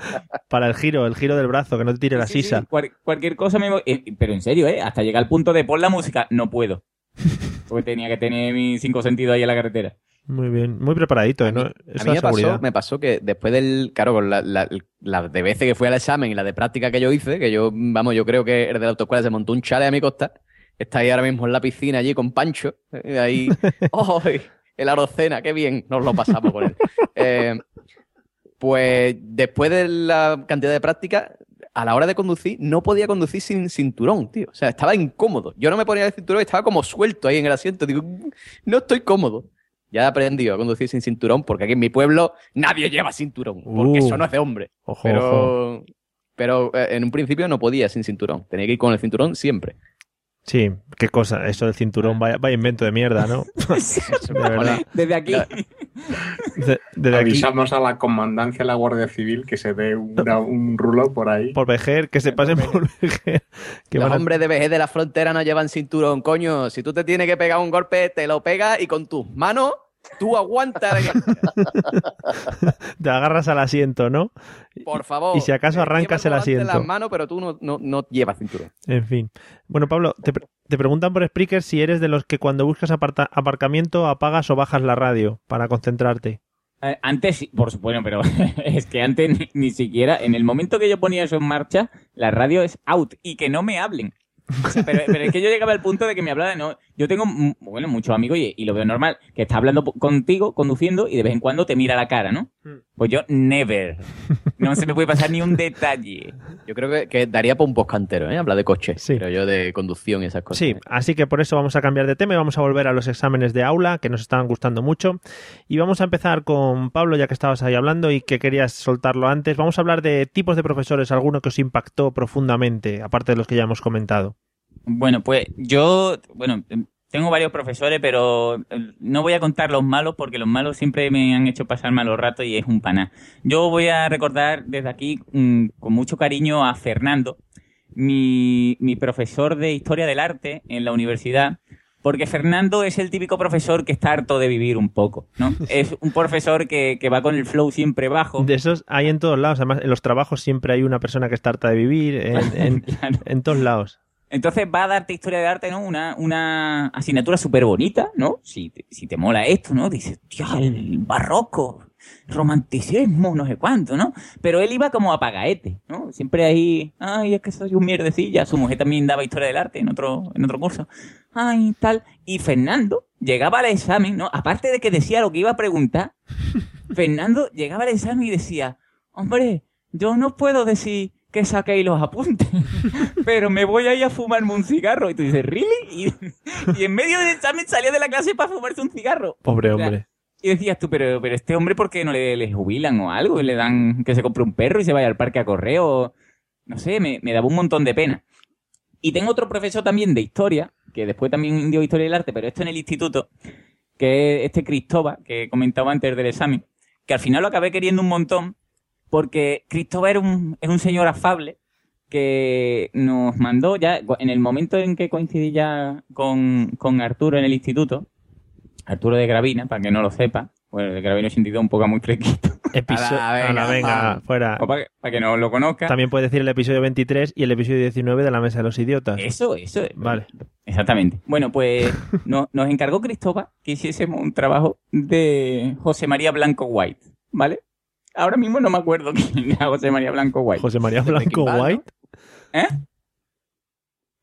Para el giro, el giro del brazo, que no te tire la Sí, sí, sisa. cual- cualquier cosa me... eh, pero en serio, ¿eh? Hasta llegar al punto de pon la música, no puedo. Porque tenía que tener mis cinco sentidos ahí en la carretera. Muy bien, muy preparadito, ¿eh? ¿no? A mí me pasó, me pasó que después del, claro, con la, la- la de veces que fui al examen y la de práctica que yo hice, que yo, vamos, yo creo que el de la autoescuela se montó un chale a mi costa, está ahí ahora mismo en la piscina allí con Pancho, eh, ahí, ¡ay! el Arocena, qué bien, nos lo pasamos con él. Eh, pues después de la cantidad de práctica, a la hora de conducir, no podía conducir sin cinturón, tío. O sea, estaba incómodo. Yo no me ponía el cinturón y estaba como suelto ahí en el asiento. Digo, no estoy cómodo. Ya he aprendido a conducir sin cinturón porque aquí en mi pueblo nadie lleva cinturón. Porque Uh. eso no es de hombre. Ojo, pero pero eh, en un principio no podía sin cinturón. Tenía que ir con el cinturón siempre. Sí, qué cosa, eso del cinturón, vaya, vaya invento de mierda, ¿no? de verdad. Desde aquí. De- desde aquí, Avisamos a la comandancia de la Guardia Civil que se dé una- un rulo por ahí. por Vejer, que se pasen por Vejer. Que Los van a- hombres de vejez de la frontera no llevan cinturón, coño. Si tú te tienes que pegar un golpe, te lo pegas y con tus manos tú aguantas. te agarras al asiento, ¿no? Por favor. Y si acaso Eh, arrancas el asiento. las manos, pero tú no, no, no llevas cinturón. En fin. Bueno, Pablo, te, pre- te preguntan por Spreaker si eres de los que cuando buscas aparcamiento apagas o bajas la radio para concentrarte. Eh, Antes, sí, por supuesto, pero es que antes ni, ni siquiera, en el momento que yo ponía eso en marcha, la radio es out y que no me hablen. O sea, pero, pero es que yo llegaba al punto de que me hablaban, no, yo tengo, bueno, muchos amigos y, y lo veo normal, que está hablando contigo, conduciendo y de vez en cuando te mira la cara, ¿no? Pues yo, never. No se me puede pasar ni un detalle. Yo creo que, que daría por un post cantero, ¿eh? Hablar de coche. Pero yo de conducción y esas cosas. Sí, así que por eso vamos a cambiar de tema y vamos a volver a los exámenes de aula que nos estaban gustando mucho. Y vamos a empezar con Pablo, ya que estabas ahí hablando y que querías soltarlo antes. Vamos a hablar de tipos de profesores, alguno que os impactó profundamente, aparte de los que ya hemos comentado. Bueno, pues yo, bueno, em, tengo varios profesores, pero eh, no voy a contar los malos porque los malos siempre me han hecho pasar malos ratos y es un pana. Yo voy a recordar desde aquí mm, con mucho cariño a Fernando, mi, mi profesor de Historia del Arte en la universidad, porque Fernando es el típico profesor que está harto de vivir un poco, ¿no? Es un profesor que, que va con el flow siempre bajo. De esos hay en todos lados. Además, en los trabajos siempre hay una persona que está harta de vivir, en, en- en todos lados. Entonces va a darte historia de arte, ¿no? Una, una asignatura súper bonita, ¿no? Si te, si te mola esto, ¿no? Dices, tío, el barroco, romanticismo, no sé cuánto, ¿no? Pero él iba como a pagaete, ¿no? Siempre ahí, ay, es que soy un mierdecilla. Su mujer también daba historia del arte en otro, en otro curso. Ay, tal. Y Fernando llegaba al examen, ¿no? Aparte de que decía lo que iba a preguntar, Fernando llegaba al examen y decía, hombre, yo no puedo decir que saquéis los apuntes, pero me voy a ir a fumarme un cigarro. Y tú dices, ¿really? Y, y en medio del examen salía de la clase para fumarse un cigarro. Pobre O sea, hombre. y decías tú, pero, pero este hombre, ¿por qué no le, le jubilan o algo? Y le dan que se compre un perro y se vaya al parque a correr o... No sé, me, me daba un montón de pena. Y tengo otro profesor también de historia, que después también dio historia del arte, pero esto en el instituto, que es este Cristóbal, que comentaba antes del examen, que al final lo acabé queriendo un montón, porque Cristóbal un, es un señor afable que nos mandó ya, en el momento en que coincidí ya con, con Arturo en el instituto, Arturo de Gravina, para que no lo sepa, bueno, de Gravina 82 un poco muy fresquito. Episo- Ala, venga, fuera. O para, para que no lo conozca. También puedes decir el episodio 23 y el episodio 19 de La Mesa de los Idiotas. Eso, eso. Vale. Exactamente. Bueno, pues no- nos encargó Cristóbal que hiciésemos un trabajo de José María Blanco White, ¿vale? Ahora mismo no me acuerdo quién era José María Blanco White. José María Blanco White. ¿Eh?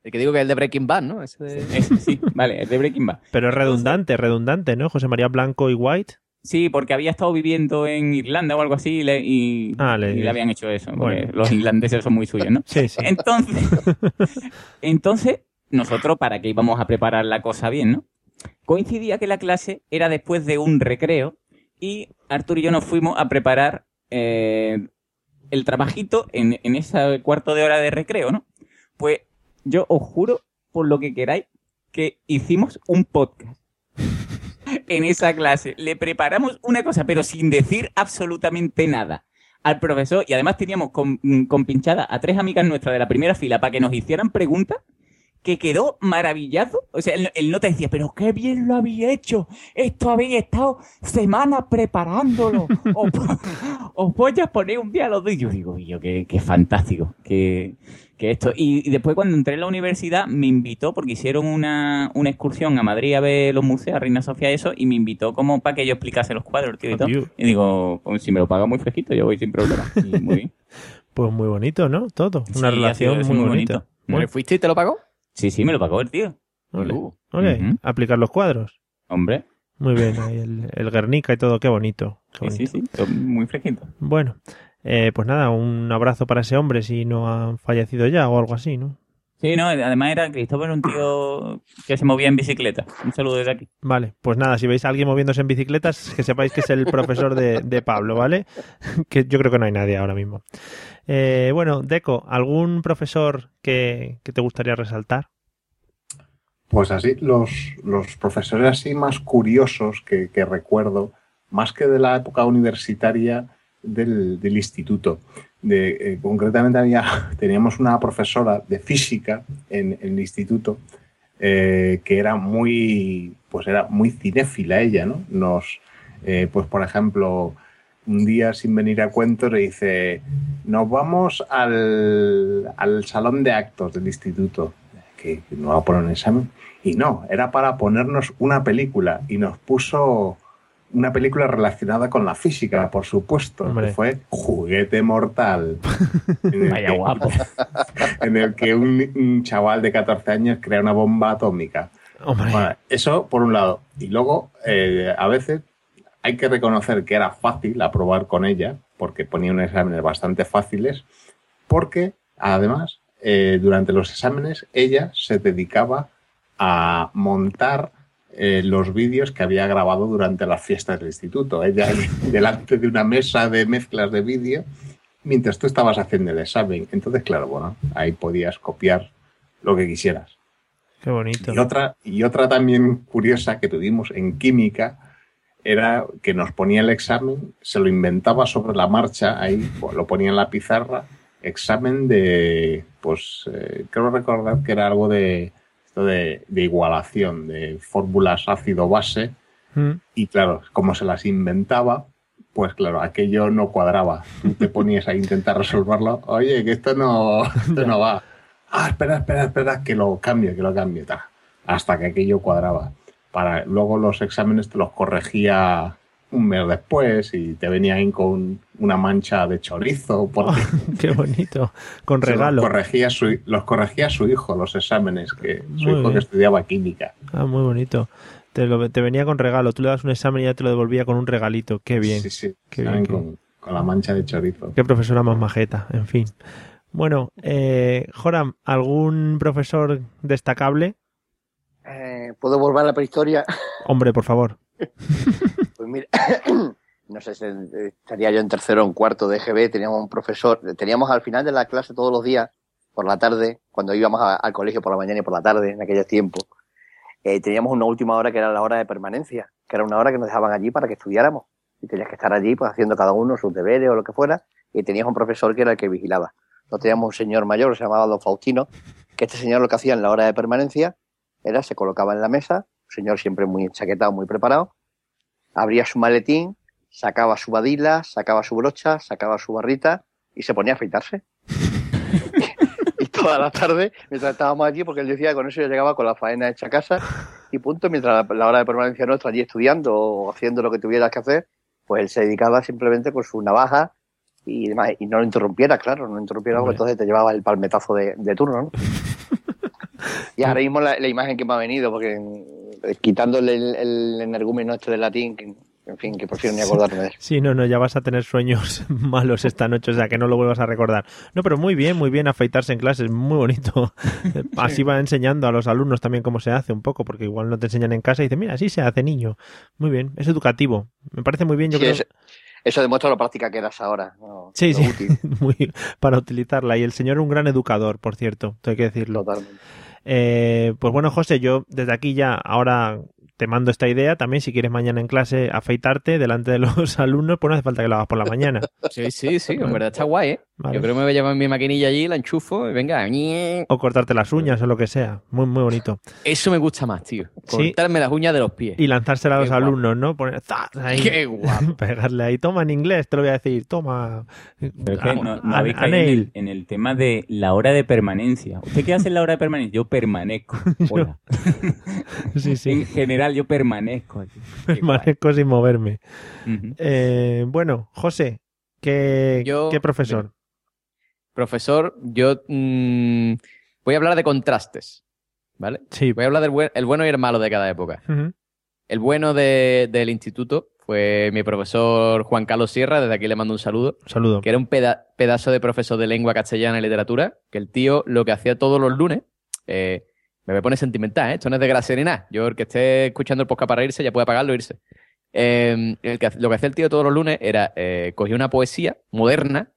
El que digo que es el de Breaking Bad, ¿no? Ese de- Ese, sí, vale, es de Breaking Bad. Pero es redundante, redundante, ¿no? José María Blanco y White. Sí, porque había estado viviendo en Irlanda o algo así y le, y, Ah, le- y le habían hecho eso. porque los irlandeses son muy suyos, ¿no? Sí, sí. Entonces, entonces, nosotros, para que íbamos a preparar la cosa bien, ¿no? Coincidía que la clase era después de un recreo y Artur y yo nos fuimos a preparar eh, el trabajito en, en ese cuarto de hora de recreo, ¿no? Pues yo os juro, por lo que queráis, que hicimos un podcast en esa clase. Le preparamos una cosa, pero sin decir absolutamente nada al profesor. Y además teníamos con, mm, con pinchada a tres amigas nuestras de la primera fila para que nos hicieran preguntas que quedó maravillado. O sea, el, el nota decía, pero qué bien lo había hecho. Esto habéis estado semanas preparándolo. Os, os voy a poner un día a los dos. Y yo digo, yo, qué, qué fantástico. Que, que esto. Y, y después cuando entré en la universidad me invitó, porque hicieron una, una excursión a Madrid a ver los museos, a Reina Sofía eso, y me invitó como para que yo explicase los cuadros, tío, y todo. Adiós. Y digo, pues, si me lo paga muy fresquito, yo voy sin problema. Y muy bien. Pues muy bonito, ¿no? Todo. Una Sí, relación muy, muy bonita. bonito. Bueno, fuiste y te lo pagó? Sí, sí, me lo pagó el tío. ole, Uh, ole, aplicar los cuadros. Hombre. Muy bien, ahí el, el Guernica y todo, qué bonito. qué Sí, sí, bonito. sí, todo muy fresquito. Bueno, eh, pues nada, un abrazo para ese hombre si no ha fallecido ya o algo así, ¿no? Sí, no, además era Cristóbal, un tío que se movía en bicicleta. Un saludo desde aquí. Vale, pues nada, si veis a alguien moviéndose en bicicletas, que sepáis que es el profesor de, de Pablo, ¿vale? Que yo creo que no hay nadie ahora mismo. Eh, bueno, Deco, ¿algún profesor que, que te gustaría resaltar? Pues así, los, los profesores así más curiosos que, que recuerdo, más que de la época universitaria del, del instituto. De, eh, concretamente había, teníamos una profesora de física en, el instituto eh, que era muy, pues era muy cinéfila ella, ¿no? Nos, eh, pues por ejemplo, un día sin venir a cuento le dice, nos vamos al, al salón de actos del instituto, que que nos va a poner un examen. Y no, era para ponernos una película y nos puso una película relacionada con la física, por supuesto, que fue Juguete Mortal. en el Vaya que- guapo. en el que un, un chaval de 14 años crea una bomba atómica. Hombre, Bueno, eso por un lado. Y luego, eh, a veces hay que reconocer que era fácil aprobar con ella, porque ponía unos exámenes bastante fáciles, porque además, eh, durante los exámenes, ella se dedicaba a montar eh, los vídeos que había grabado durante las fiestas del instituto. Ella delante de una mesa de mezclas de vídeo, mientras tú estabas haciendo el examen. Entonces, claro, bueno, ahí podías copiar lo que quisieras. qué bonito. Y otra, y otra también curiosa que tuvimos en química era que nos ponía el examen, se lo inventaba sobre la marcha, ahí pues, lo ponía en la pizarra, examen de, pues eh, creo recordar que era algo de, esto de, de igualación, de fórmulas ácido-base, Mm, y claro, como se las inventaba, pues claro, aquello no cuadraba. Tú te ponías a intentar resolverlo. Oye, que esto no, esto no va. Ah, espera, espera, espera, que lo cambie, que lo cambie. ta. Hasta que aquello cuadraba. Para, luego los exámenes te los corregía un mes después y te venían con una mancha de chorizo. Porque qué bonito. Con regalo. Los corregía, su, los corregía su hijo, los exámenes, que su Muy hijo bien. que estudiaba química. Ah, muy bonito. Te, lo- te venía con regalo. Tú le das un examen y ya te lo devolvía con un regalito. Qué bien. Sí, sí. Qué Saben bien, qué- con, con la mancha de chorizo. Qué profesora más majeta, en fin. Bueno, eh, Joram, ¿algún profesor destacable? Eh, ¿Puedo volver a la prehistoria? Hombre, por favor. Pues mira, no sé si estaría yo en tercero o en cuarto de EGB, teníamos un profesor, teníamos al final de la clase todos los días, por la tarde, cuando íbamos al colegio por la mañana y por la tarde, en aquellos tiempos, eh, teníamos una última hora que era la hora de permanencia, que era una hora que nos dejaban allí para que estudiáramos. Y tenías que estar allí, pues haciendo cada uno sus deberes o lo que fuera, y tenías un profesor que era el que vigilaba. Nosotros teníamos un señor mayor, se llamaba Don Faustino, que este señor lo que hacía en la hora de permanencia era se colocaba en la mesa, un señor siempre muy chaquetado, muy preparado, abría su maletín, sacaba su badila, sacaba su brocha, sacaba su barrita y se ponía a afeitarse. y toda la tarde, mientras estábamos allí, porque él decía que con eso ya llegaba con la faena hecha a casa y punto, mientras la, la hora de permanencia nuestra allí estudiando o haciendo lo que tuvieras que hacer, pues él se dedicaba simplemente con su navaja y demás, y no lo interrumpiera, claro, no lo interrumpiera porque entonces te llevaba el palmetazo de, de turno, ¿no? Y ahora mismo la, la imagen que me ha venido, porque quitándole el, el energúmeno este del latín, que en fin, que prefiero ni acordarme de eso. Sí, no, no, ya vas a tener sueños malos esta noche, o sea que no lo vuelvas a recordar. No, pero muy bien, muy bien afeitarse en clases, muy bonito. Así va enseñando a los alumnos también cómo se hace un poco, porque igual no te enseñan en casa y dicen, mira, así se hace, niño. Muy bien, es educativo. Me parece muy bien, yo Sí, creo. eso, eso demuestra lo práctica que eras ahora. ¿no? Sí, sí, útil, muy, para utilizarla. Y el señor un gran educador, por cierto, hay que decirlo. totalmente. Eh, pues bueno, José, yo desde aquí ya ahora te mando esta idea. También, si quieres mañana en clase afeitarte delante de los alumnos, pues no hace falta que lo hagas por la mañana. Sí, sí, sí, en verdad está guay, ¿eh? Vale. Yo creo que me voy a llevar mi maquinilla allí, la enchufo y venga. O cortarte las uñas o lo que sea. Muy, muy bonito. Eso me gusta más, tío. Sí. Cortarme las uñas de los pies. Y lanzársela a Qué los guapo. alumnos, ¿no? Poner ¡zas! ahí. Qué guapo. Pegarle ahí. Toma en inglés, te lo voy a decir. Toma. Pero es que A- no, no a- habéis a caído en el, en el tema de la hora de permanencia. ¿Usted qué hace en la hora de permanencia? Yo permanezco. Hola. Sí, En sí. general, yo permanezco aquí. Qué guay. Permanezco sin moverme. Eh, bueno, José, ¿qué, Yo- ¿qué profesor? Profesor, yo mm, voy a hablar de contrastes, ¿vale? Sí. Voy a hablar del buen- el bueno y el malo de cada época. El bueno de- del instituto fue mi profesor Juan Carlos Sierra, desde aquí le mando un saludo, Un saludo. que era un peda- pedazo de profesor de lengua castellana y literatura, que el tío lo que hacía todos los lunes, eh, me poner sentimental, ¿eh? esto no es de gracia ni nada, yo el que esté escuchando el podcast para irse ya puede apagarlo e irse. Eh, el que, lo que hacía el tío todos los lunes era eh, cogía una poesía moderna,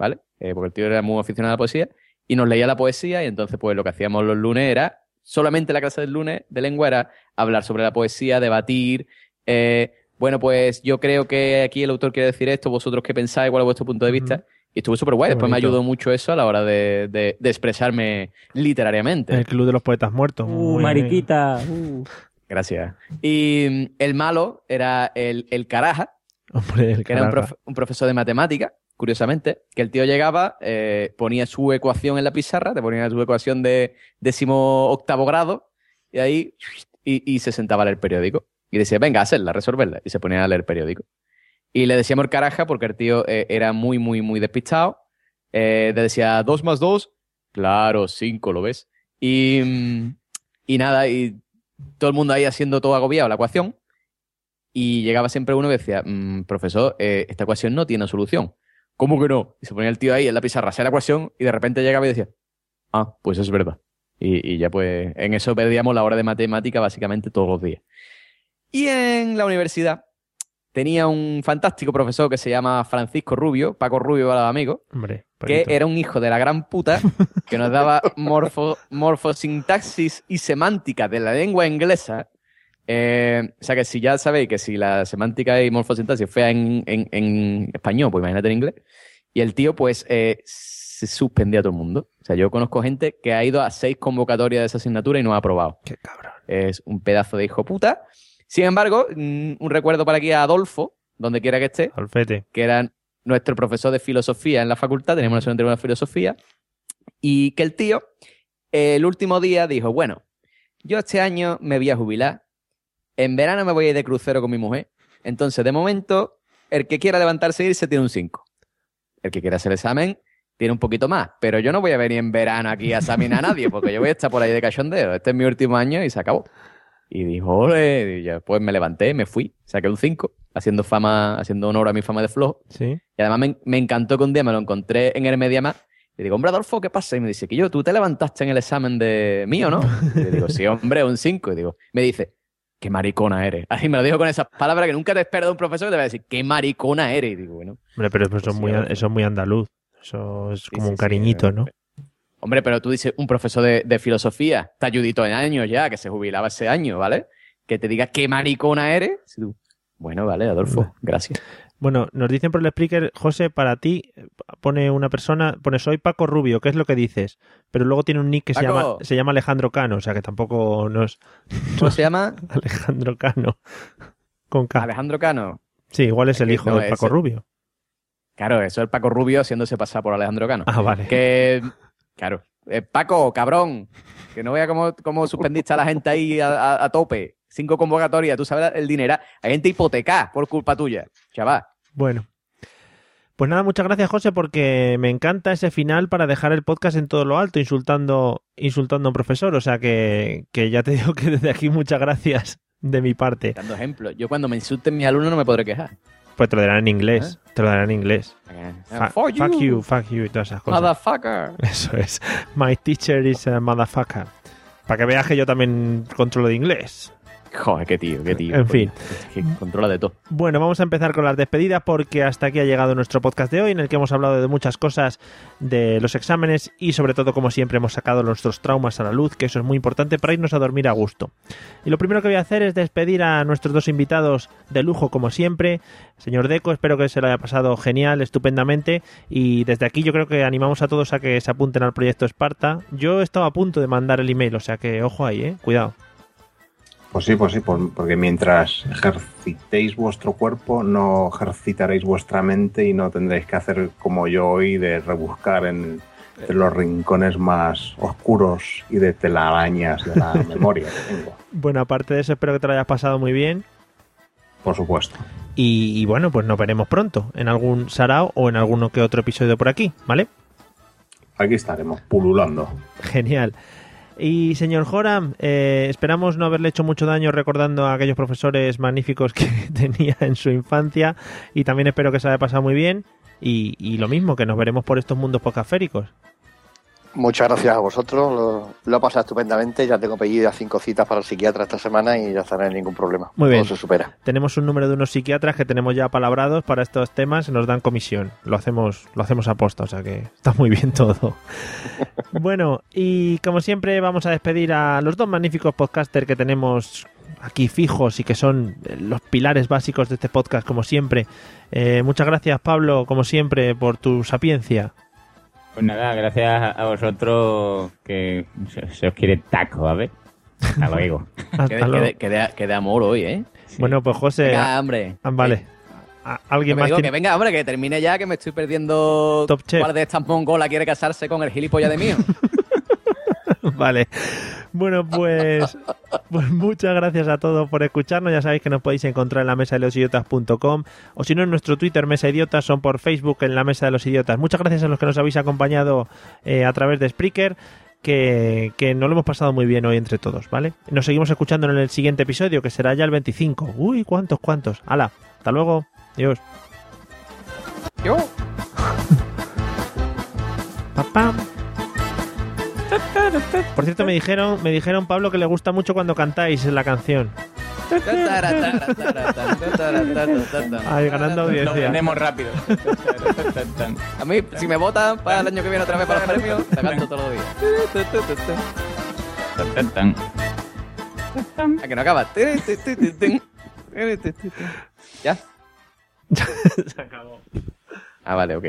¿vale? Eh, porque el tío era muy aficionado a la poesía, y nos leía la poesía, y entonces pues lo que hacíamos los lunes era, solamente la clase del lunes de lengua era hablar sobre la poesía, debatir, eh, bueno, pues yo creo que aquí el autor quiere decir esto, vosotros qué pensáis, cuál es vuestro punto de vista. Y estuvo súper guay. Qué Después me ayudó mucho eso a la hora de, de- de expresarme literariamente. El Club de los Poetas Muertos. Uh, Muy mariquita. uh. Gracias. Y mm, el malo era el, el caraja, Hombre, el que era un, caraja. un profesor de matemática, curiosamente, que el tío llegaba, eh, ponía su ecuación en la pizarra, te ponía su ecuación de décimo octavo grado, y ahí y, se sentaba a leer periódico. Y decía, venga, hacerla, resolverla. Y se ponía a leer periódico. Y le decíamos el caraja porque el tío eh, era muy, muy, muy despistado. Eh, le decía, dos más dos, claro, cinco, ¿lo ves? Y, y nada, y todo el mundo ahí haciendo todo agobiado la ecuación. Y llegaba siempre uno que decía, "Mm, profesor, esta ecuación no tiene solución. ¿Cómo que no? Y se ponía el tío ahí en la pizarra, hacía la ecuación y de repente llegaba y decía, ah, pues es verdad. Y, y ya pues en eso perdíamos la hora de matemática básicamente todos los días. Y en la universidad tenía un fantástico profesor que se llama Francisco Rubio, Paco Rubio para los amigos, Hombre, que era un hijo de la gran puta que nos daba morfo, morfosintaxis y semántica de la lengua inglesa. Eh, o sea que si ya sabéis que si la semántica y morfosintaxis es fea en, en- en español, pues imagínate en inglés. Y el tío, pues, eh, se suspendía a todo el mundo. O sea, yo conozco gente que ha ido a seis convocatorias de esa asignatura y no ha aprobado. Qué cabrón. Es un pedazo de hijo puta. Sin embargo, mm, un recuerdo para aquí a Adolfo, donde quiera que esté, Alfete. que era nuestro profesor de filosofía en la facultad, teníamos una asignatura de filosofía, y que el tío, el último día, dijo, bueno, yo este año me voy a jubilar, en verano me voy a ir de crucero con mi mujer, entonces de momento, el que quiera levantarse e irse tiene un 5. El que quiera hacer el examen tiene un poquito más, pero yo no voy a venir en verano aquí a examinar a nadie, porque yo voy a estar por ahí de cachondeo, este es mi último año y se acabó. Y dijo, ole, y pues me levanté, me fui, saqué un 5, haciendo fama, haciendo honor a mi fama de flojo. Sí. Y además me, me encantó que un día me lo encontré en el Mediamar. Y digo, hombre, Adolfo, ¿qué pasa? Y me dice, que yo, tú te levantaste en el examen de mío, ¿no? Y le digo, sí, hombre, un 5. Y digo, me dice, qué maricona eres. Así me lo dijo con esas palabras que nunca te espero de un profesor que te va a decir, qué maricona eres. Y digo, bueno, Hombre, pero eso, es Sí, muy, eso es muy andaluz. Eso es como sí, un cariñito, eh, ¿no? hombre, pero tú dices, un profesor de, de filosofía, talludito en años ya, que se jubilaba ese año, ¿vale? Que te diga, qué maricona eres. Y tú, bueno, vale, Adolfo, gracias. Bueno, nos dicen por el speaker, José, para ti, pone una persona, pone soy Paco Rubio, ¿qué es lo que dices? Pero luego tiene un nick que se Paco. llama, se llama Alejandro Cano, o sea que tampoco nos... ¿Cómo se llama? Alejandro Cano. Con K. Alejandro Cano. Sí, igual es el hijo no, de Paco Rubio. Claro, eso es el Paco Rubio haciéndose pasar por Alejandro Cano. Ah, vale. Que, claro, eh, Paco, cabrón, que no vea cómo, cómo suspendiste a la gente ahí a, a- a tope. Cinco convocatorias, tú sabes el dinero. Hay gente hipotecada por culpa tuya, chaval. Bueno. Pues nada, muchas gracias, José, porque me encanta ese final para dejar el podcast en todo lo alto, insultando, insultando a un profesor. O sea que, que ya te digo que desde aquí muchas gracias de mi parte. Dando ejemplo. Yo cuando me insulten mis alumnos no me podré quejar. Pues te lo darán en inglés. Te lo darán en inglés. Fa- Fuck you. fuck you, fuck you y todas esas cosas. Motherfucker. Eso es. My teacher is a motherfucker. Para que veas que yo también controlo de inglés. Joder, qué tío, qué tío. En fin. Que controla de todo. Bueno, vamos a empezar con las despedidas porque hasta aquí ha llegado nuestro podcast de hoy en el que hemos hablado de muchas cosas de los exámenes y sobre todo como siempre hemos sacado nuestros traumas a la luz, que eso es muy importante para irnos a dormir a gusto. Y lo primero que voy a hacer es despedir a nuestros dos invitados de lujo como siempre. Señor Deco, espero que se lo haya pasado genial, estupendamente y desde aquí yo creo que animamos a todos a que se apunten al proyecto Esparta. Yo estaba a punto de mandar el email, o sea que ojo ahí, eh, cuidado. Pues sí, pues sí, por- porque mientras ejercitéis vuestro cuerpo, no ejercitaréis vuestra mente y no tendréis que hacer como yo hoy de rebuscar en, en los rincones más oscuros y de telarañas de la memoria que tengo, Bueno, aparte de eso, espero que te lo hayas pasado muy bien. por supuesto. Y, y bueno, pues nos veremos pronto en algún sarao o en alguno que otro episodio por aquí, ¿vale? Aquí estaremos, pululando. Genial. Y señor Joram, eh, esperamos no haberle hecho mucho daño recordando a aquellos profesores magníficos que tenía en su infancia y también espero que se haya pasado muy bien y, lo mismo, que nos veremos por estos mundos podcastféricos. Muchas gracias a vosotros, lo, lo he pasado estupendamente, ya tengo pedidas cinco citas para el psiquiatra esta semana y ya estará ningún problema. Muy bien. Todo se supera. Tenemos un número de unos psiquiatras que tenemos ya palabrados para estos temas y nos dan comisión. Lo hacemos, lo hacemos a posta, o sea que está muy bien todo. bueno, y como siempre vamos a despedir a los dos magníficos podcasters que tenemos aquí fijos y que son eh, los pilares básicos de este podcast, como siempre. Eh, muchas gracias, Pablo, como siempre, por tu sapiencia. Pues nada, gracias a vosotros que se, se os quiere taco, a ver. Hasta luego. Hasta Que de, que luego. de- que de- que de amor hoy, ¿eh? Bueno, pues José. Venga, ah, hombre. ah, vale. Ah, ¿Alguien más digo, tiene- que venga, hombre, que termine ya, que me estoy perdiendo. Top Chef. ¿Cuál de estas mongolas quiere casarse con el gilipollas de mío? Vale. Bueno, pues, pues muchas gracias a todos por escucharnos. Ya sabéis que nos podéis encontrar en la mesa de los idiotas.com o si no en nuestro Twitter Mesa Idiotas son por Facebook en la mesa de los idiotas. Muchas gracias a los que nos habéis acompañado eh, a través de Spreaker. Que, que nos lo hemos pasado muy bien hoy entre todos, ¿vale? Nos seguimos escuchando en el siguiente episodio, que será ya el 25. Uy, cuántos, cuántos. Hala, hasta luego. Adiós. Yo. Por cierto, me dijeron, me dijeron, Pablo, que le gusta mucho cuando cantáis la canción. Ay, ganando Lo audiencia. tenemos rápido. A mí, si me votan para el año que viene otra vez para los premios, la canto todos los días. A que no acaba. ¿Ya? Se acabó. Ah, vale, ok.